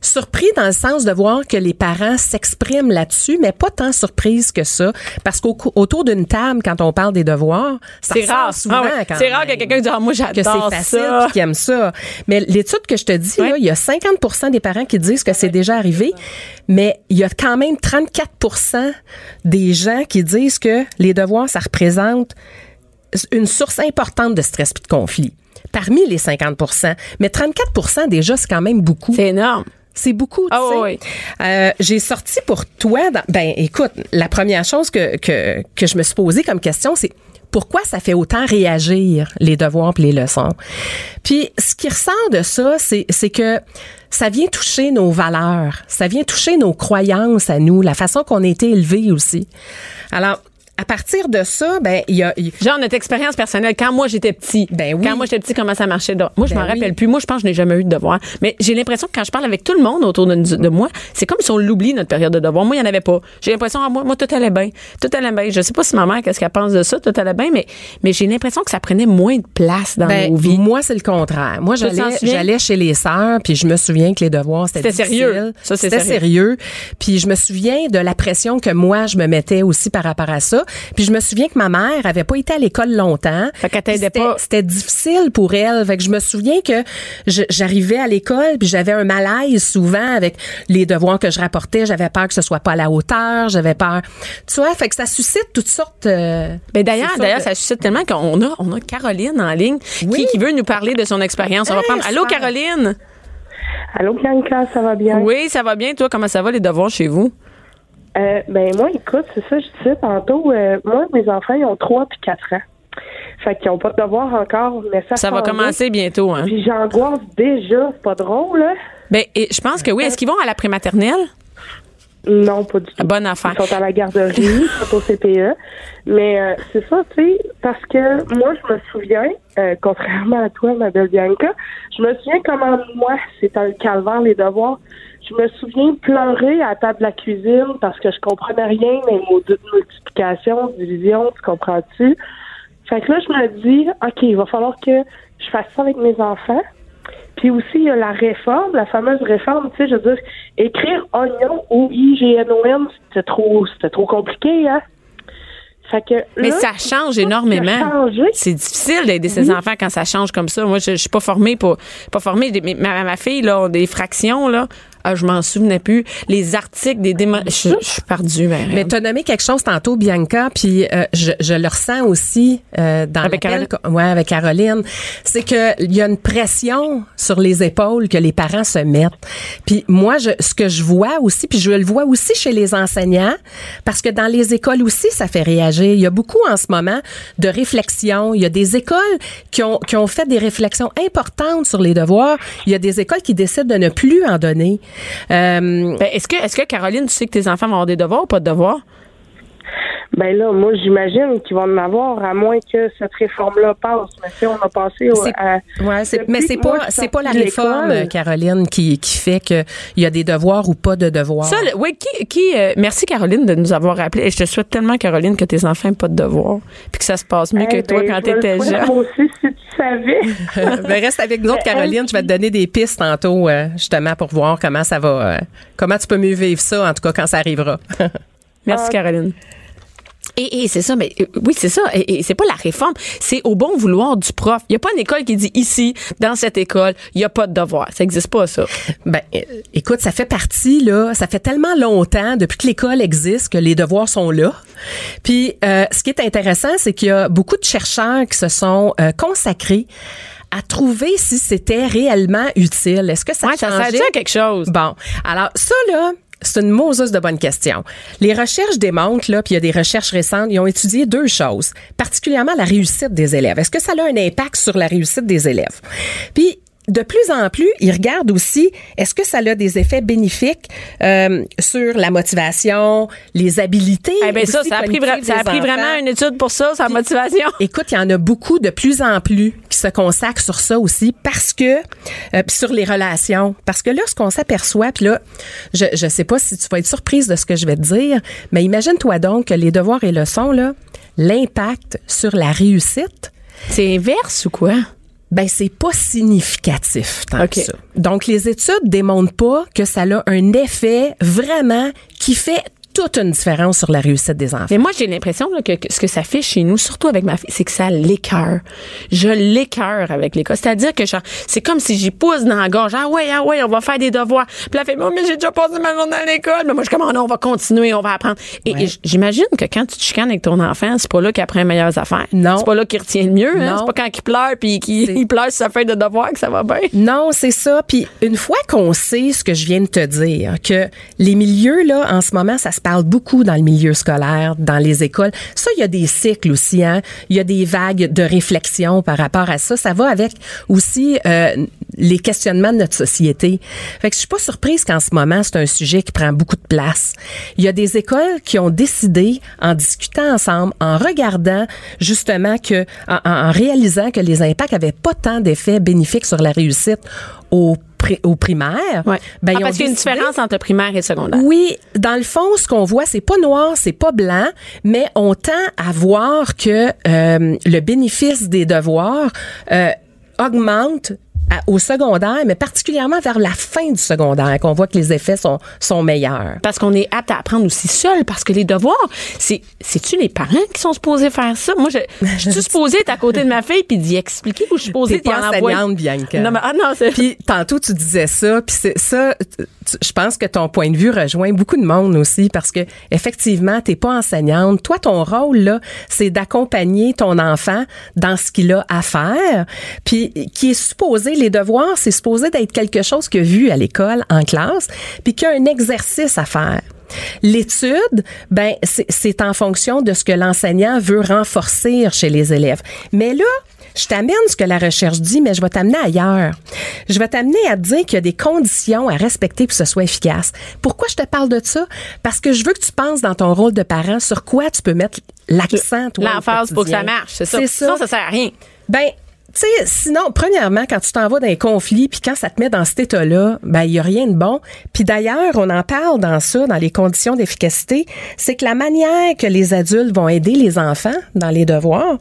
surpris dans le sens de voir que les parents s'expriment là-dessus, mais pas tant surprise que ça, parce qu'autour d'une table, quand on parle des devoirs, ça C'est rare. souvent. Ah quand C'est rare que quelqu'un dise ah, moi que j'adore c'est facile qui aiment ça. Mais l'étude que je te dis, là, il y a 50% des parents qui disent que c'est déjà arrivé, mais il y a quand même 34% des gens qui disent que les devoirs, ça représente une source importante de stress puis de conflit. Parmi les 50 mais 34% déjà, c'est quand même beaucoup. C'est énorme. C'est beaucoup, tu Ah sais. oui. Euh, j'ai sorti pour toi, dans- ben écoute, la première chose que, que, que je me suis posée comme question, c'est pourquoi ça fait autant réagir les devoirs et les leçons? Puis ce qui ressort de ça, c'est c'est que ça vient toucher nos valeurs, ça vient toucher nos croyances à nous, la façon qu'on a été élevés aussi. Alors à partir de ça, ben il y a Genre notre expérience personnelle quand moi j'étais petit. Ben oui. Quand moi j'étais petit comment ça marchait? Moi je Ben m'en oui. rappelle plus. Moi je pense que je n'ai jamais eu de devoir. Mais j'ai l'impression que quand je parle avec tout le monde autour de, de moi, c'est comme si on l'oublie notre période de devoir. Moi il y en avait pas. J'ai l'impression ah, moi moi tout allait bien. Tout allait bien. Je sais pas si ma mère qu'est-ce qu'elle pense de ça, tout allait bien mais mais j'ai l'impression que ça prenait moins de place dans Ben, nos vies. moi, c'est le contraire. Moi, j'allais, chez les sœurs, puis je me souviens que les devoirs, c'était sérieux. Ça, c'est C'était sérieux. sérieux. Puis je me souviens de la pression que moi, je me mettais aussi par rapport à ça. Puis je me souviens que ma mère avait pas été à l'école longtemps. Fait qu'elle Puis t'aidait c'était- pas. C'était difficile pour elle. Fait que je me souviens que j'arrivais à l'école, puis j'avais un malaise souvent avec les devoirs que je rapportais. J'avais peur que ce soit pas à la hauteur. J'avais peur. Tu vois, fait que ça suscite toutes sortes... euh, Ben d'ailleurs, d'ailleurs, de- ça suscite tellement qu'on a, on a Caroline en ligne Oui. qui, qui veut nous parler de son expérience. On va prendre. Allô. Caroline? Allô, Bianca, ça va bien? Oui, ça va bien. Toi, comment ça va les devoirs chez vous? Euh, ben, moi, écoute, c'est ça, je disais tantôt. euh, moi, mes enfants, ils ont 3 puis 4 ans. Fait qu'ils n'ont pas de devoir encore, mais ça Ça va commencer bientôt, hein? Puis j'angoisse déjà, c'est pas drôle, là. Ben, et je pense que oui. Est-ce qu'ils vont à la prématernelle? Non, pas du tout. Bonne affaire. Ils sont à la garderie, ils sont au CPE. Mais euh, c'est ça, tu sais, parce que moi, je me souviens, euh, contrairement à toi, ma belle Bianca, je me souviens comment moi, c'était un calvaire, les devoirs. Je me souviens pleurer à la table de la cuisine parce que je comprenais rien, les mots de multiplication, division, tu comprends-tu? Fait que là, je me dis, OK, il va falloir que je fasse ça avec mes enfants. Puis aussi, il y a la réforme, la fameuse réforme, tu sais, je veux dire, écrire oignon ou I-G-N-O-N, c'était trop, c'était trop compliqué, hein? Fait que Mais ça change énormément. C'est difficile d'aider ses enfants quand ça change comme ça. Moi, je, je suis pas formée pour pas formée. Mais ma, ma fille là, a des fractions là. Ah, je m'en souvenais plus. Les articles, des démons. Je, je suis perdue. Ben, Mais tu as nommé quelque chose tantôt, Bianca, puis euh, je, je le ressens aussi euh, dans Avec co- ouais, avec Caroline. C'est que il y a une pression sur les épaules que les parents se mettent. Puis moi, je, ce que je vois aussi, puis je le vois aussi chez les enseignants, parce que dans les écoles aussi, ça fait réagir. Il y a beaucoup en ce moment de réflexions. Il y a des écoles qui ont, qui ont fait des réflexions importantes sur les devoirs. Il y a des écoles qui décident de ne plus en donner. Euh, ben, est-ce que est-ce que Caroline, tu sais que tes enfants vont avoir des devoirs ou pas de devoirs? Ben là, moi, j'imagine qu'ils vont en avoir, à moins que cette réforme-là passe. Mais si on a passé au, C'est- à... Ouais, mais c'est pas c'est pas la réforme, Caroline, qui qui fait que il y a des devoirs ou pas de devoirs. Ça, le- oui, qui, qui euh, merci Caroline de nous avoir rappelé. Et je te souhaite tellement, Caroline, que tes enfants n'aient pas de devoirs, puis que ça se passe mieux Eh que toi ben, quand je me le t'étais souhaite, jeune. Moi aussi, si tu savais. ben, reste avec nous autres, Mais Caroline. Je vais te donner des pistes tantôt, euh, justement, pour voir comment ça va, euh, comment tu peux mieux vivre ça, en tout cas, quand ça arrivera. Merci, Caroline. Et, et c'est ça, mais euh, oui, c'est ça. Et, et c'est pas la réforme, c'est au bon vouloir du prof. Il y a pas une école qui dit ici, dans cette école, il y a pas de devoir. Ça existe pas, ça. ben, euh, écoute, ça fait partie, là, ça fait tellement longtemps, depuis que l'école existe, que les devoirs sont là. Puis, euh, ce qui est intéressant, c'est qu'il y a beaucoup de chercheurs qui se sont euh, consacrés à trouver si c'était réellement utile. Est-ce que ça Ouais, ça changeait? sert à quelque chose. Bon, alors ça là, c'est une Moses de bonne question. Les recherches démontrent là, puis il y a des recherches récentes, ils ont étudié deux choses, particulièrement la réussite des élèves. Est-ce que ça a un impact sur la réussite des élèves? Puis de plus en plus, ils regardent aussi est-ce que ça a des effets bénéfiques euh, sur la motivation, les habiletés. Eh ben ça, ça a pris, ça a vraiment une étude pour ça, sa motivation. Écoute, il y en a beaucoup de plus en plus qui se consacrent sur ça aussi parce que euh, sur les relations parce que là ce qu'on s'aperçoit puis là je je sais pas si tu vas être surprise de ce que je vais te dire mais imagine-toi donc que les devoirs et leçons là l'impact sur la réussite C'est inverse ou quoi? Ben c'est pas significatif tant que ça. Donc les études démontrent pas que ça a un effet vraiment qui fait toute une différence sur la réussite des enfants. Mais moi, j'ai l'impression là, que, que ce que ça fait chez nous, surtout avec ma fille, c'est que ça l'écœure. Je l'écœure avec l'école. C'est-à-dire que genre, c'est comme si j'y pousse dans la gorge. Ah ouais, ah ouais, on va faire des devoirs. Puis elle fait, oh, mais j'ai déjà passé ma journée à l'école. Mais moi, je oh non, on va continuer, on va apprendre. Et, j'imagine que quand tu te chicanes avec ton enfant, c'est pas là qu'il apprend les meilleures affaires. Non. C'est pas là qu'il retient le mieux. Hein? Non. C'est pas quand il pleure puis qu'il il pleure sur sa feuille de devoir que ça va bien. Non, c'est ça. Puis une fois qu'on sait ce que je viens de te dire, que les milieux là en ce moment, ça se parle beaucoup dans le milieu scolaire, dans les écoles. Ça, il y a des cycles aussi. Hein. Il y a des vagues de réflexion par rapport à ça. Ça va avec aussi euh, les questionnements de notre société. Fait que je suis pas surprise qu'en ce moment, c'est un sujet qui prend beaucoup de place. Il y a des écoles qui ont décidé, en discutant ensemble, en regardant justement que, en, en réalisant que les impacts avaient pas tant d'effets bénéfiques sur la réussite au, pri- au primaire. Ouais. ben, Ah, ils ont parce qu'il y a une décidé- différence entre primaire et secondaire. oui, dans le fond, ce qu'on voit, c'est pas noir, c'est pas blanc, mais on tend à voir que euh, le bénéfice des devoirs euh, augmente à- au secondaire, mais particulièrement vers la fin du secondaire, qu'on voit que les effets sont, sont meilleurs. Parce qu'on est apte à apprendre aussi seul, parce que les devoirs, c'est, c'est-tu les parents qui sont supposés faire ça? Moi, je, je suis supposée être à côté de ma fille puis d'y expliquer ou je suis supposée d'y en envoyer? enseignante, Bianca. Non, mais, ah non, c'est, Puis tantôt tu disais ça, puis c'est ça. Je pense que ton point de vue rejoint beaucoup de monde aussi parce que effectivement t'es pas enseignante. Toi ton rôle là, c'est d'accompagner ton enfant dans ce qu'il a à faire. Puis qui est supposé les devoirs, c'est supposé d'être quelque chose que vu à l'école en classe, puis qu'il y a un exercice à faire. L'étude, ben c'est- en fonction de ce que l'enseignant veut renforcer chez les élèves. Mais là, je t'amène ce que la recherche dit, mais je vais t'amener ailleurs. Je vais t'amener à te dire qu'il y a des conditions à respecter pour que ce soit efficace. Pourquoi je te parle de ça? Parce que je veux que tu penses dans ton rôle de parent sur quoi tu peux mettre l'accent, toi. l'emphase pour que ça marche, c'est ça. Sinon, ça. ça sert à rien. Ben, tu sais, sinon, premièrement, quand tu t'en vas dans un conflit, puis quand ça te met dans cet état-là, ben il y a rien de bon. Puis d'ailleurs, on en parle dans ça, dans les conditions d'efficacité, c'est que la manière que les adultes vont aider les enfants dans les devoirs,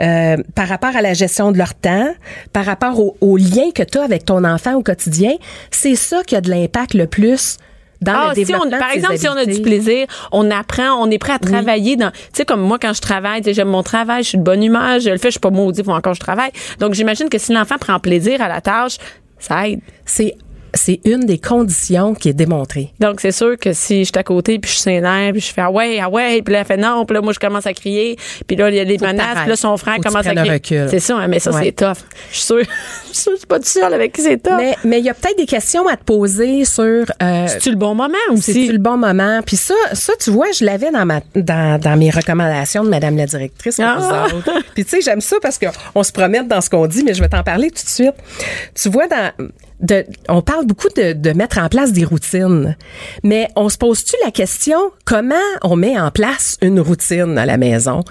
euh, par rapport à la gestion de leur temps, par rapport au, au lien que tu as avec ton enfant au quotidien, c'est ça qui a de l'impact le plus dans Ah, le si on, par de exemple, si on a du plaisir, on apprend, on est prêt à travailler dans, tu sais, comme moi, quand je travaille, j'aime mon travail, je suis de bonne humeur, je le fais, je suis pas maudit, faut encore que je travaille. Donc, j'imagine que si l'enfant prend plaisir à la tâche, ça aide. C'est c'est une des conditions qui est démontrée. Donc, c'est sûr que si je suis à côté, puis je suis sénère, puis je fais ah ouais, ah ouais, puis là, elle fait non, puis là, moi, je commence à crier, puis là, il y a des menaces, puis là, son frère Faut commence à crier. recul. C'est ça, hein, mais ça, Ouais. c'est tough. Je suis sûre, je suis sûre que je suis pas seule avec qui c'est tough. Mais mais il y a peut-être des questions à te poser sur euh, C'est-tu le bon moment aussi? c'est le bon moment? Puis ça, ça tu vois, je l'avais dans ma dans, dans mes recommandations de Madame la directrice Ah. Puis tu sais, j'aime ça parce que on se promène dans ce qu'on dit, mais je vais t'en parler tout de suite. Tu vois dans de, on parle beaucoup de, de mettre en place des routines, mais on se pose-tu la question comment on met en place une routine à la maison?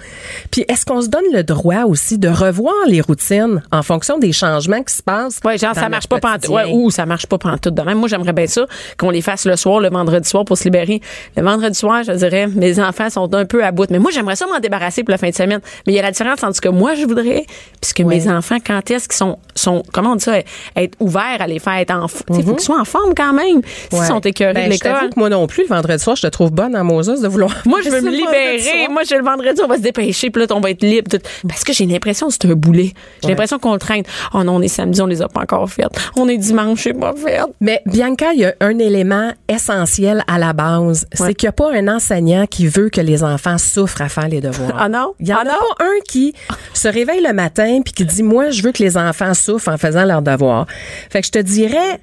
Puis est-ce qu'on se donne le droit aussi de revoir les routines en fonction des changements qui se passent Ouais, genre ça marche notre pas pantoute. Ouais, ou ça marche pas pantoute. De même, moi j'aimerais bien ça qu'on les fasse le soir, le vendredi soir pour se libérer. Le vendredi soir, je dirais, mes enfants sont un peu à bout. Mais moi j'aimerais ça m'en débarrasser pour la fin de semaine. Mais il y a la différence entre ce que moi je voudrais, puisque mes enfants, quand est-ce qu'ils sont, sont, comment on dit ça, être ouverts à les faire être en, il faut qu'ils soient en forme quand même. S'ils Ouais. sont écœurés Ben, de l'école. moi non plus, le vendredi soir, je te trouve bonne en Moses de vouloir. Moi, je veux me libérer. Moi, je le vendredi, on va se dépêcher, puis là, on va être libre. tout. Parce que j'ai l'impression que c'est un boulet. J'ai l'impression qu'on le traîne. Oh non, on est samedi, on les a pas encore faites. On est dimanche, c'est pas fait. Mais Bianca, il y a un élément essentiel à la base. Ouais. C'est qu'il n'y a pas un enseignant qui veut que les enfants souffrent à faire les devoirs. Ah non? Il y en Ah a non? pas un qui se réveille le matin puis qui dit moi je veux que les enfants souffrent en faisant leurs devoirs. Fait que je te dirais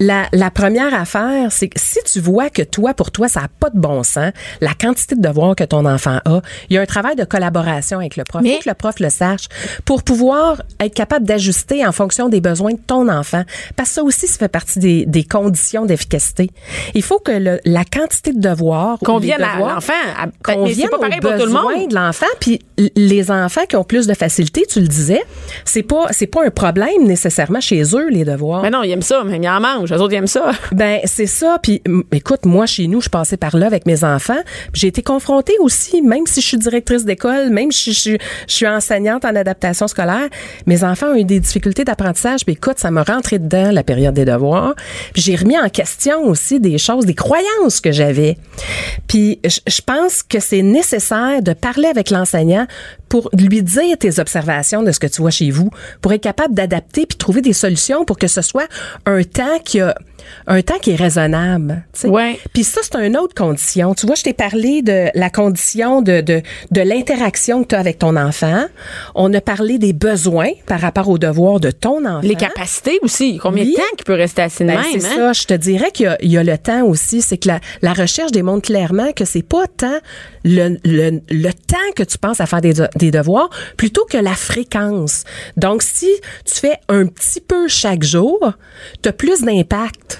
la, la première affaire c'est que si tu vois que toi pour toi ça a pas de bon sens la quantité de devoirs que ton enfant a, il y a un travail de collaboration avec le prof. Mais- Faut que le prof le sache pour pouvoir être capable d'ajuster en fonction des besoins de ton enfant parce que ça aussi ça fait partie des, des conditions d'efficacité. Il faut que le- la quantité de devoirs ou Qu'on les vienne à l'enfant. à- qu'on mais c'est vienne pas pareil aux pour tout le besoins monde. de l'enfant puis les enfants qui ont plus de facilité tu le disais c'est pas c'est pas un problème nécessairement chez eux les devoirs Mais non, ils aiment ça, mais il y en mangent. Les autres, ils aiment ça. Ben c'est ça. Puis écoute, moi chez nous, je passais par là avec mes enfants. J'ai été confrontée aussi, même si je suis directrice d'école, même si je, suis- je suis enseignante en adaptation scolaire, mes enfants ont eu des difficultés d'apprentissage. Puis écoute, ça m'a rentré dedans la période des devoirs. J'ai remis en question aussi des choses, des croyances que j'avais. Puis je, je pense que c'est nécessaire de parler avec l'enseignant pour lui dire tes observations de ce que tu vois chez vous, pour être capable d'adapter puis trouver des solutions pour que ce soit un temps qui a un temps qui est raisonnable. Ouais. Puis ça, c'est une autre condition. Tu vois, je t'ai parlé de la condition de, de, de l'interaction que tu as avec ton enfant. On a parlé des besoins par rapport aux devoirs de ton enfant. Les capacités aussi. Combien Oui. de temps qu'il peut rester assis de Ben, même, c'est hein? ça. Je te dirais qu'il y y a le temps aussi. C'est que la, la recherche démontre clairement que c'est pas tant le, le, le temps que tu penses à faire des, des devoirs, plutôt que la fréquence. Donc, si tu fais un petit peu chaque jour, tu as plus d'impact.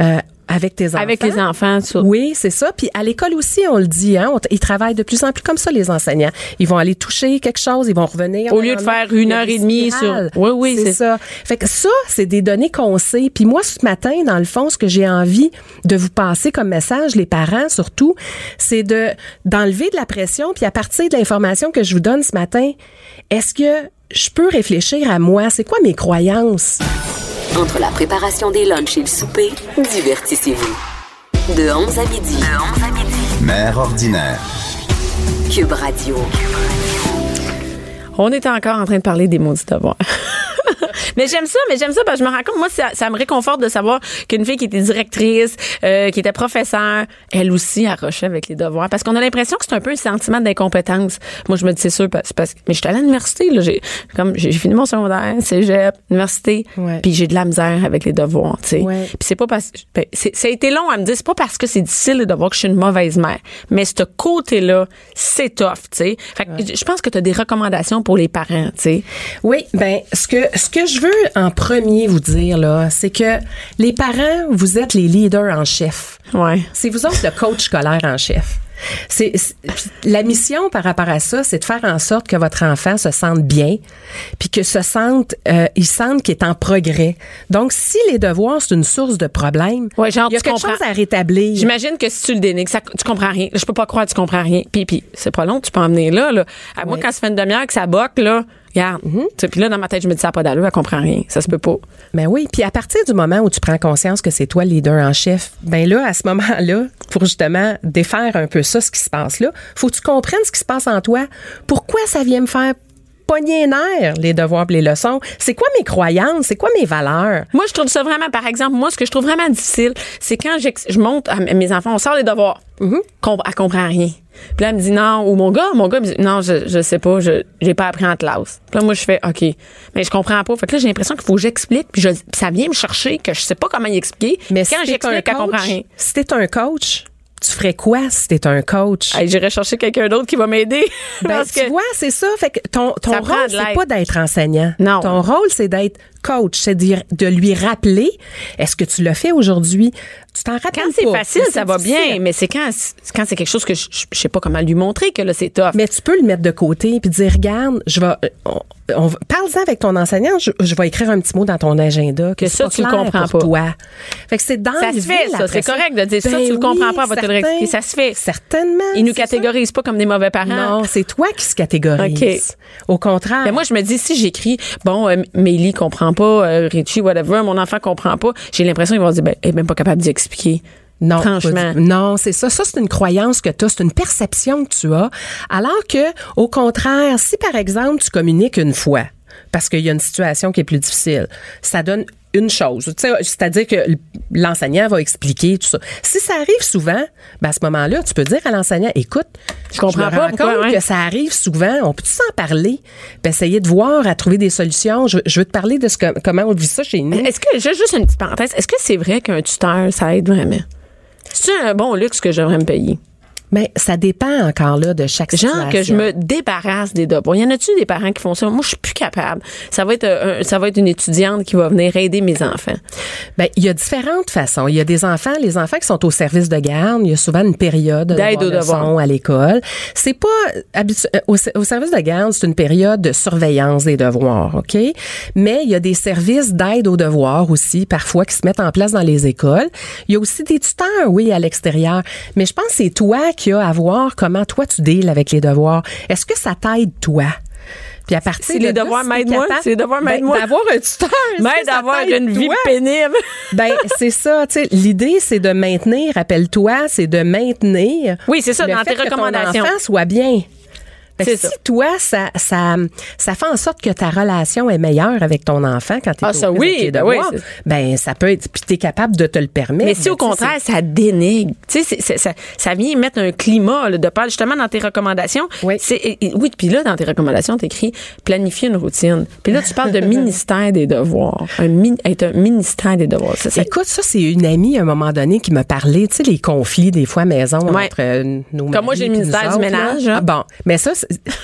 Euh, avec tes enfants. Avec les enfants, ça. Oui, c'est ça. Puis à l'école aussi, on le dit, hein, on ils travaillent de plus en plus comme ça, les enseignants. Ils vont aller toucher quelque chose, ils vont revenir. Au lieu de faire une heure et demie sur-. Oui, oui, c'est c'est- ça. Fait que ça, c'est des données qu'on sait. Puis moi, ce matin, dans le fond, ce que j'ai envie de vous passer comme message, les parents surtout, c'est de d'enlever de la pression. Puis à partir de l'information que je vous donne ce matin, est-ce que je peux réfléchir à moi? C'est quoi mes croyances? Entre la préparation des lunchs et le souper, divertissez-vous. De 11 à midi. De 11 à midi. Mère ordinaire. Cube Radio. On est encore en train de parler des maudits devoirs. mais j'aime ça, mais j'aime ça parce que je me rends compte, moi, ça, ça me réconforte de savoir qu'une fille qui était directrice, euh, qui était professeure, elle aussi arrochait avec les devoirs. Parce qu'on a l'impression que c'est un peu un sentiment d'incompétence. Moi, je me dis, c'est sûr, parce, parce que, mais j'étais à l'université, là, j'ai, comme, j'ai fini mon secondaire, cégep, université, Ouais. puis j'ai de la misère avec les devoirs, tu sais. Ouais. Puis c'est pas parce ben, c'est- ça a été long à me dire, c'est pas parce que c'est difficile les devoirs que je suis une mauvaise mère, mais ce côté-là, c'est tough, tu sais. Fait que je pense que tu as des recommandations pour les parents, tu sais. Oui, ben ce que ce que je veux en premier vous dire là, c'est que les parents, vous êtes les leaders en chef. Ouais. C'est vous autres le coach scolaire en chef. C'est la mission par rapport à ça, c'est de faire en sorte que votre enfant se sente bien, puis que se sente, euh, il sente qu'il est en progrès. Donc, si les devoirs c'est une source de problème, Ouais, genre, il y a quelque comprends. chose à rétablir. J'imagine que si tu le dénigres, ça, tu comprends rien. Je peux pas croire que tu comprends rien. Puis, puis c'est pas long, tu peux emmener là. là. À Moi, quand ça fait une demi-heure que ça boque, là, regarde. Puis là, dans ma tête, je me dis, ça pas d'allure, elle comprend rien. Ça se peut pas. Ben oui, puis à partir du moment où tu prends conscience que c'est toi le leader en chef, ben là, à ce moment-là, pour justement défaire un peu ça, ce qui se passe là, faut que tu comprennes ce qui se passe en toi. Pourquoi ça vient me faire les devoirs pis les leçons? C'est quoi mes croyances? C'est quoi mes valeurs? Moi, je trouve ça vraiment, par exemple, moi, ce que je trouve vraiment difficile, c'est quand je monte à mes enfants, on sort les devoirs. Com- elle comprend rien. Puis là, elle me dit non. Ou mon gars, mon gars me dit non, je, je sais pas, je j'ai pas appris en classe. Puis là, moi, je fais OK. Mais je comprends pas. Fait que là, j'ai l'impression qu'il faut que j'explique. Puis je- puis ça vient me chercher que je sais pas comment y expliquer. Mais quand si j'explique, elle comprend rien. si t'es un coach, tu ferais quoi si t'es un coach? Hey, J'irai chercher quelqu'un d'autre qui va m'aider. Ben, Parce tu que vois, c'est ça. Fait que ton, ton rôle, c'est pas d'être enseignant. Non. Ton rôle, c'est d'être coach. C'est de lui rappeler, est-ce que tu l'as fait aujourd'hui? Tu t'en rappelles quand c'est facile, ça va bien. Mais c'est quand, c'est- quand c'est quelque chose que je, je sais pas comment lui montrer que là, c'est tough. Mais tu peux le mettre de côté puis dire regarde, je vais on, on parle-en avec ton enseignant, je, je vais écrire un petit mot dans ton agenda que, ça, tu le comprends pour pas. Toi. Fait que c'est dans Ça se fait, ça. C'est correct de dire ça, tu le comprends pas, va te le. Ça se fait. Certainement. Ils nous ça. catégorisent pas comme des mauvais parents. Non, c'est toi qui se catégorise. Au contraire. Mais moi, je me dis, si j'écris, bon, euh, Mélie comprend pas, euh, Richie, whatever, mon enfant comprend pas, j'ai l'impression qu'ils vont se dire, ben, elle est même pas capable d'y expliquer. Non, Franchement. du- non, c'est ça. Ça, c'est une croyance que tu as, c'est une perception que tu as. Alors que, au contraire, si par exemple, tu communiques une fois, parce qu'il y a une situation qui est plus difficile, ça donne une chose. C'est-à-dire que l'enseignant va expliquer tout ça. Si ça arrive souvent, ben à ce moment-là, tu peux dire à l'enseignant, écoute, je comprends me pas rends compte que ça arrive souvent. On peut s'en parler, puis essayer de voir, à trouver des solutions. Je, je veux te parler de ce que, comment on vit ça chez nous. Est-ce que, juste juste une petite parenthèse, est-ce que c'est vrai qu'un tuteur, ça aide vraiment? C'est un bon luxe que je devrais me payer? Mais ça dépend encore là de chaque Genre situation. que je me débarrasse des devoirs. Y en a-tu des parents qui font ça? Moi, je suis plus capable. Ça va être euh, un- ça va être une étudiante qui va venir aider mes enfants. Ben, il y a différentes façons. Il y a des enfants, les enfants qui sont au service de garde, il y a souvent une période D'aide aux devoir devoirs. à l'école. C'est pas habitu- euh, au, au service de garde, c'est une période de surveillance des devoirs, OK? Mais il y a des services d'aide aux devoirs aussi parfois qui se mettent en place dans les écoles. Il y a aussi des tuteurs, oui, à l'extérieur. Mais je pense que c'est toi qui as à voir comment toi tu deals avec les devoirs. Est-ce que ça t'aide toi? Puis à partir Si de les là, devoirs m'aident-moi, si les devoirs ben, m'aident-moi. d'avoir un tuteur, M'aide ça à avoir t'aide, une vie pénible. Ben, c'est ça, tu sais. L'idée, c'est de maintenir, rappelle-toi, c'est de maintenir. Oui, c'est ça, le dans fait tes que ton recommandations. enfant soit bien. Si ça. toi, ça, ça, ça fait en sorte que ta relation est meilleure avec ton enfant quand tu es Ah, ça, oui, ben oui, ben ça peut être, puis t'es capable de te le permettre. Mais si au tu sais, contraire, ça dénigre, tu sais, ça, ça vient mettre un climat là, de parle justement dans tes recommandations. Oui. Et- et- oui, puis là, dans tes recommandations, t'écris planifier une routine. Puis là, tu parles de ministère des devoirs. Un être un ministère des devoirs. Ça, ça- Écoute, ça, c'est une amie à un moment donné qui m'a parlé, tu sais, les conflits des fois à maison Ouais. entre euh, nos Comme moi, j'ai le ministère du autres, ménage, hein. Ah, bon, mais ça,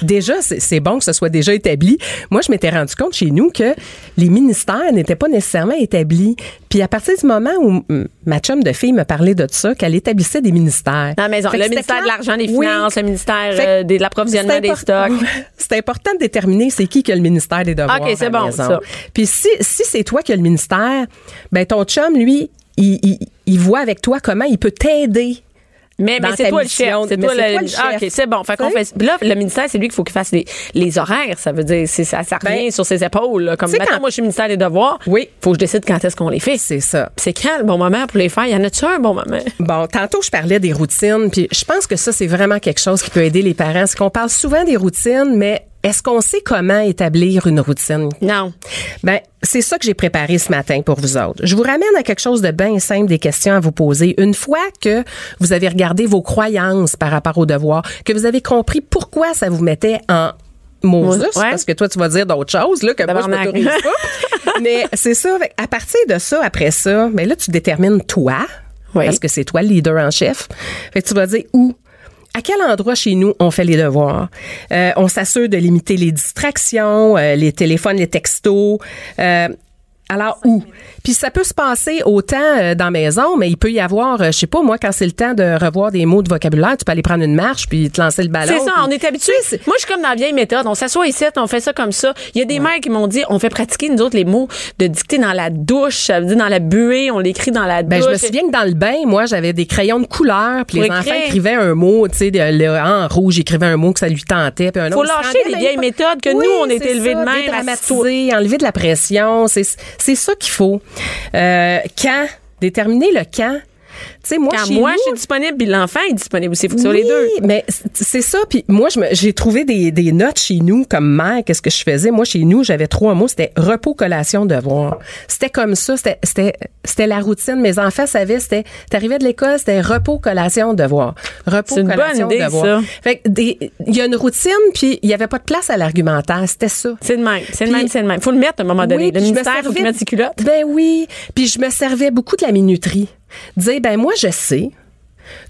déjà, c'est bon que ce soit déjà établi. Moi, je m'étais rendu compte chez nous que les ministères n'étaient pas nécessairement établis. Puis à partir du moment où ma chum de fille me parlait de ça, qu'elle établissait des ministères. dans la maison. Le ministère de l'argent, des Oui. finances, le ministère euh, de l'approvisionnement des stocks. C'est important de déterminer c'est qui qui a le ministère des devoirs. Ok, c'est bon, maison. ça. Puis si, si c'est toi qui as le ministère, ben ton chum, lui, il, il, il voit avec toi comment il peut t'aider. Mais, c'est toi le chef. C'est toi, le, Ah, chef. OK, c'est bon. Fait qu'on fait, là, le ministère, c'est lui qu'il faut qu'il fasse les, les horaires. Ça veut dire, ça, ça revient Ben, sur ses épaules. là. Comme maintenant, quand- moi, je suis ministère des devoirs. Oui. Faut que je décide quand est-ce qu'on les fait. C'est ça. C'est quand le bon moment pour les faire? Y en a-tu un bon moment? Bon, tantôt, je parlais des routines, puis je pense que ça, c'est vraiment quelque chose qui peut aider les parents. C'est qu'on parle souvent des routines, mais est-ce qu'on sait comment établir une routine? Non. Ben, c'est ça que j'ai préparé ce matin pour vous autres. Je vous ramène à quelque chose de bien simple, des questions à vous poser. Une fois que vous avez regardé vos croyances par rapport aux devoirs, que vous avez compris pourquoi ça vous mettait en Moses, Ouais. parce que toi, tu vas dire d'autres choses, là, que moi, je m'autorise pas. mais c'est ça. À partir de ça, après ça, mais là, tu détermines toi, Oui. parce que c'est toi le leader en chef? Fait que tu vas dire où? À quel endroit chez nous on fait les devoirs? Euh, on s'assure de limiter les distractions, euh, les téléphones, les textos. Euh, alors où? Puis ça peut se passer autant euh, dans la maison, mais il peut y avoir, euh, je sais pas, moi, quand c'est le temps de revoir des mots de vocabulaire, tu peux aller prendre une marche puis te lancer le ballon. C'est ça, puis- on est habitué. Moi, je suis comme dans la vieille méthode. On s'assoit ici, on fait ça comme ça. Il y a des mères qui m'ont dit, on fait pratiquer, nous autres, les mots de dicter dans la douche. Ça veut dire dans la buée, on l'écrit dans la Ben, douche. je me souviens que dans le bain, moi, j'avais des crayons de couleur, puis les enfants écrivaient un mot, tu sais, en rouge, écrivaient un mot que ça lui tentait, puis un Faut autre. se lâcher les vieilles méthodes que Oui, nous, on est c'est élevés de même, Dédramatiser, enlever de la pression, c'est c'est ça qu'il faut. Euh, quand déterminer le quand. Tu sais, moi, Quand chez moi, nous, je suis disponible, puis l'enfant est disponible aussi. Faut que ce soit les deux. mais c'est- ça. Puis moi, j'ai trouvé des, des notes chez nous comme mère. Qu'est-ce que je faisais? Moi, chez nous, j'avais trois mots. C'était repos, collation, devoir. C'était comme ça. C'était, la routine. Mes enfants savaient, c'était, t'arrivais de l'école, c'était repos, collation, devoir. Repos, une bonne collation, idée, devoir. ça. Fait il y a une routine, puis il y avait pas de place à l'argumentaire. C'était ça. C'est le même. C'est le même, c'est le même. Faut le mettre à un moment donné. Oui, le ministère, faut ses culottes. Ben oui. Puis je me servais beaucoup de la minuterie. Dire, ben moi, je sais,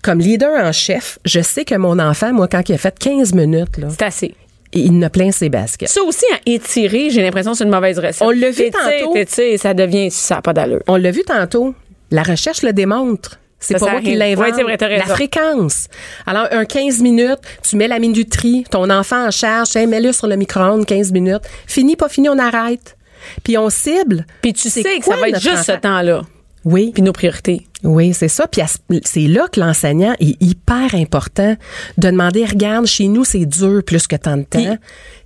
comme leader en chef, je sais que mon enfant, moi, quand il a fait 15 minutes, là, C'est assez. il ne plein ses baskets. Ça aussi, à étirer, j'ai l'impression que c'est une mauvaise recette. On l'a vu tantôt. ça devient, ça n'a pas d'allure. On l'a vu tantôt. La recherche le démontre. C'est pas moi qui l'invente. Ouais, la fréquence. Alors, un 15 minutes, tu mets la minuterie, ton enfant en charge, hey, mets-le sur le micro-ondes 15 minutes. Fini, pas fini, on arrête. Puis on cible. Puis tu sais que ça va être juste ce temps-là. Oui. Puis nos priorités. Oui, c'est ça. Puis c'est là que l'enseignant est hyper important de demander, regarde, chez nous, c'est dur plus que tant de temps.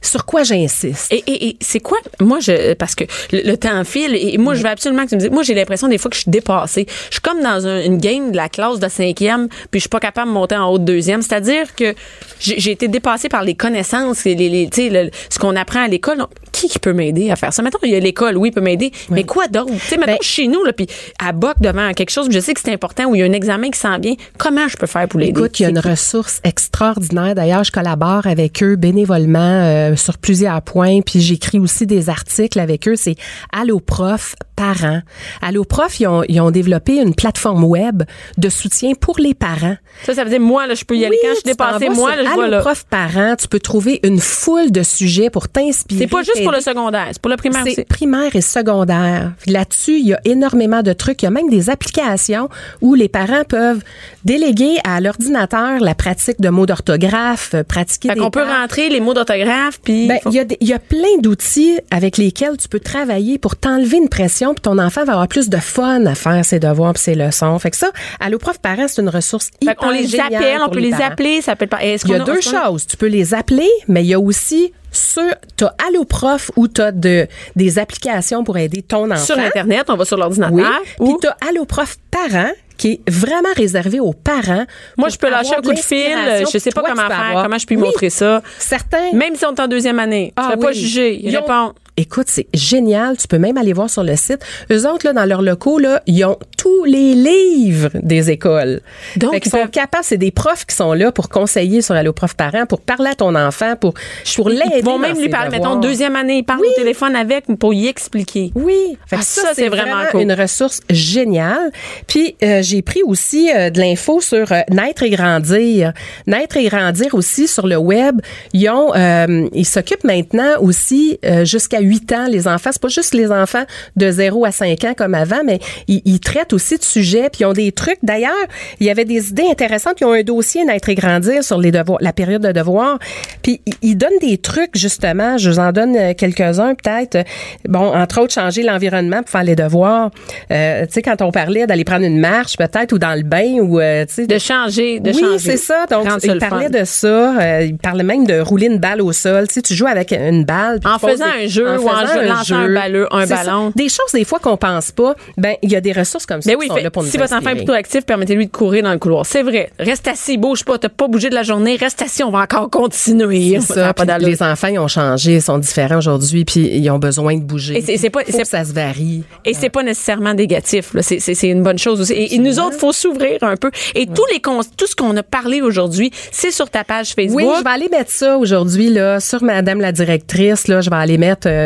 Sur quoi j'insiste? Et, et, et c'est quoi? Moi, je, parce que le, le temps file et moi, je veux absolument que tu me dises. Moi, j'ai l'impression des fois que je suis dépassée. Je suis comme dans un- une game de la classe de cinquième, puis je suis pas capable de monter en haut de deuxième. C'est-à-dire que j'ai été dépassée par les connaissances, les, les, le- ce qu'on apprend à l'école. Qui qui peut m'aider à faire ça? Mettons, il y a l'école, oui, peut m'aider. Mais quoi d'autre? Tu sais, mettons, Ben- chez nous, là, puis à boc devant quelque chose, je sais que c'est important ou il y a un examen qui s'en vient, comment je peux faire pour l'aider? Écoute, il y a une ressource extraordinaire. D'ailleurs, je collabore avec eux bénévolement euh, sur plusieurs points. Puis j'écris aussi des articles avec eux. C'est Allo Prof parents. Allo Prof, ils ont, ils ont développé une plateforme web de soutien pour les parents. Ça, ça veut dire, moi, là, je peux y aller. Oui, Quand je suis dépassée, moi, là, je vois, là. Alloprof parents, tu peux trouver une foule de sujets pour t'inspirer. C'est pas juste pour le secondaire, c'est pour le primaire C'est aussi. primaire et secondaire. Là-dessus, il y a énormément de trucs. Il y a même des applications où les parents peuvent déléguer à l'ordinateur la pratique de mots d'orthographe, euh, pratiquer Fait des qu'on peut rentrer les mots d'orthographe, puis... Ben, faut- il y, a y a plein d'outils avec lesquels tu peux travailler pour t'enlever une pression, puis ton enfant va avoir plus de fun à faire ses devoirs puis ses leçons. Fait que ça, Allo Prof Parents, c'est une ressource Fait hyper qu'on les appelle, on peut les, appeler, ça peut. Est-ce Il y a deux choses. Tu peux les appeler, mais il y a aussi sur, t'as Alloprof où t'as de, des applications pour aider ton enfant. Sur Internet, on va sur Oui. l'ordinateur. Puis ou- t'as Alloprof parent qui est vraiment réservé aux parents. Moi, je peux lâcher un coup de fil. l'inspiration Je sais pas comment tu faire, avoir. comment je peux Oui. montrer ça. Certains. Même si on est en deuxième année. Ah vais pas oui. juger. Il Ils répond. Écoute, c'est génial. Tu peux même aller voir sur le site. Eux autres, là, dans leurs locaux, là, ils ont tous les livres des écoles. Donc, ils sont peuvent- capables. C'est des profs qui sont là pour conseiller sur Allo Prof Parents, pour parler à ton enfant, pour, pour l'aider. Ils vont même lui parler, devoirs. mettons, deuxième année, il parle Oui. au téléphone avec pour y expliquer. Oui, Fait Ah, ça, c'est vraiment cool. une ressource géniale. Puis euh, j'ai pris aussi euh, de l'info sur euh, naître et grandir. Naître et grandir aussi sur le web. Ils ont, euh, ils s'occupent maintenant aussi euh, jusqu'à 8 ans les enfants. C'est pas juste les enfants de 0 à 5 ans comme avant, mais ils, ils traitent aussi de sujets. Puis ils ont des trucs. D'ailleurs, il y avait des idées intéressantes. Ils ont un dossier naître et grandir sur les devoirs, la période de devoirs. Puis ils- ils donnent des trucs justement. Je vous en donne euh, quelques-uns peut-être. Bon, entre autres, changer l'environnement pour faire les devoirs. Euh, tu sais, quand on parlait d'aller prendre une marche peut-être ou dans le bain ou euh, tu sais De changer, de oui, changer. c'est ça. Donc, Rendre ça il le parlait fun. de ça. Euh, il parlait même de rouler une balle au sol. Tu sais, tu joues avec une balle. En faisant des- un jeu ou en faisant jeu- un ballon- un ça. Des choses, des fois, qu'on pense pas. Ben, il y a des ressources comme ça Ben qui oui, sont fait- là pour nous si votre enfant est plutôt actif, permettez-lui de courir dans le couloir. C'est vrai. Reste assis, bouge pas, t'as pas bougé de la journée, reste assis, on va encore continuer. Ça ça. pas les enfants, ils ont changé, ils sont différents aujourd'hui, puis ils ont besoin de bouger. Et c'est- pas- Faut c'est- que ça se varie. Et c'est pas nécessairement négatif. C'est- une bonne chose aussi. Et, et nous autres, faut s'ouvrir un peu. Et tous les tout ce qu'on a parlé aujourd'hui, c'est sur ta page Facebook. Oui, je vais aller mettre ça aujourd'hui là sur Madame la directrice. Là, je vais aller mettre euh,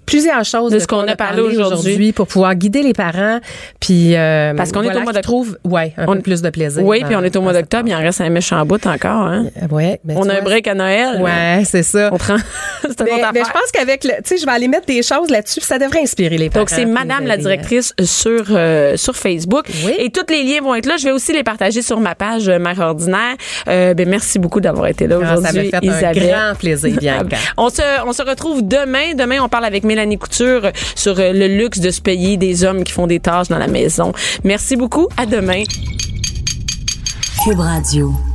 plusieurs choses De ce qu'on a parlé aujourd'hui. pour pouvoir guider les parents. Puis euh, Parce qu'on est voilà, au mois d'octobre. ouais, un On- peu plus de plaisir. Oui, dans- puis on est au mois d'octobre, il en reste un méchant bout encore. Hein? cette- Ouais, ben, On a un vois, break à Noël. Ouais, c'est ça. On prend... Mais, je pense qu'avec le, tu sais, je vais aller mettre des choses là-dessus, ça devrait inspirer les parents. Donc, c'est Madame la directrice sur, euh, sur Facebook. Oui. Et tous les liens vont être là. Je vais aussi les partager sur ma page euh, Mère Ordinaire. Euh, ben, merci beaucoup d'avoir été là aujourd'hui, ça m'a fait Isabelle. un grand plaisir, Bianca. On se, on se retrouve demain. Demain, on parle avec Mélanie Sur euh, le luxe de se payer des hommes qui font des tâches dans la maison. Merci beaucoup. À demain. Cube.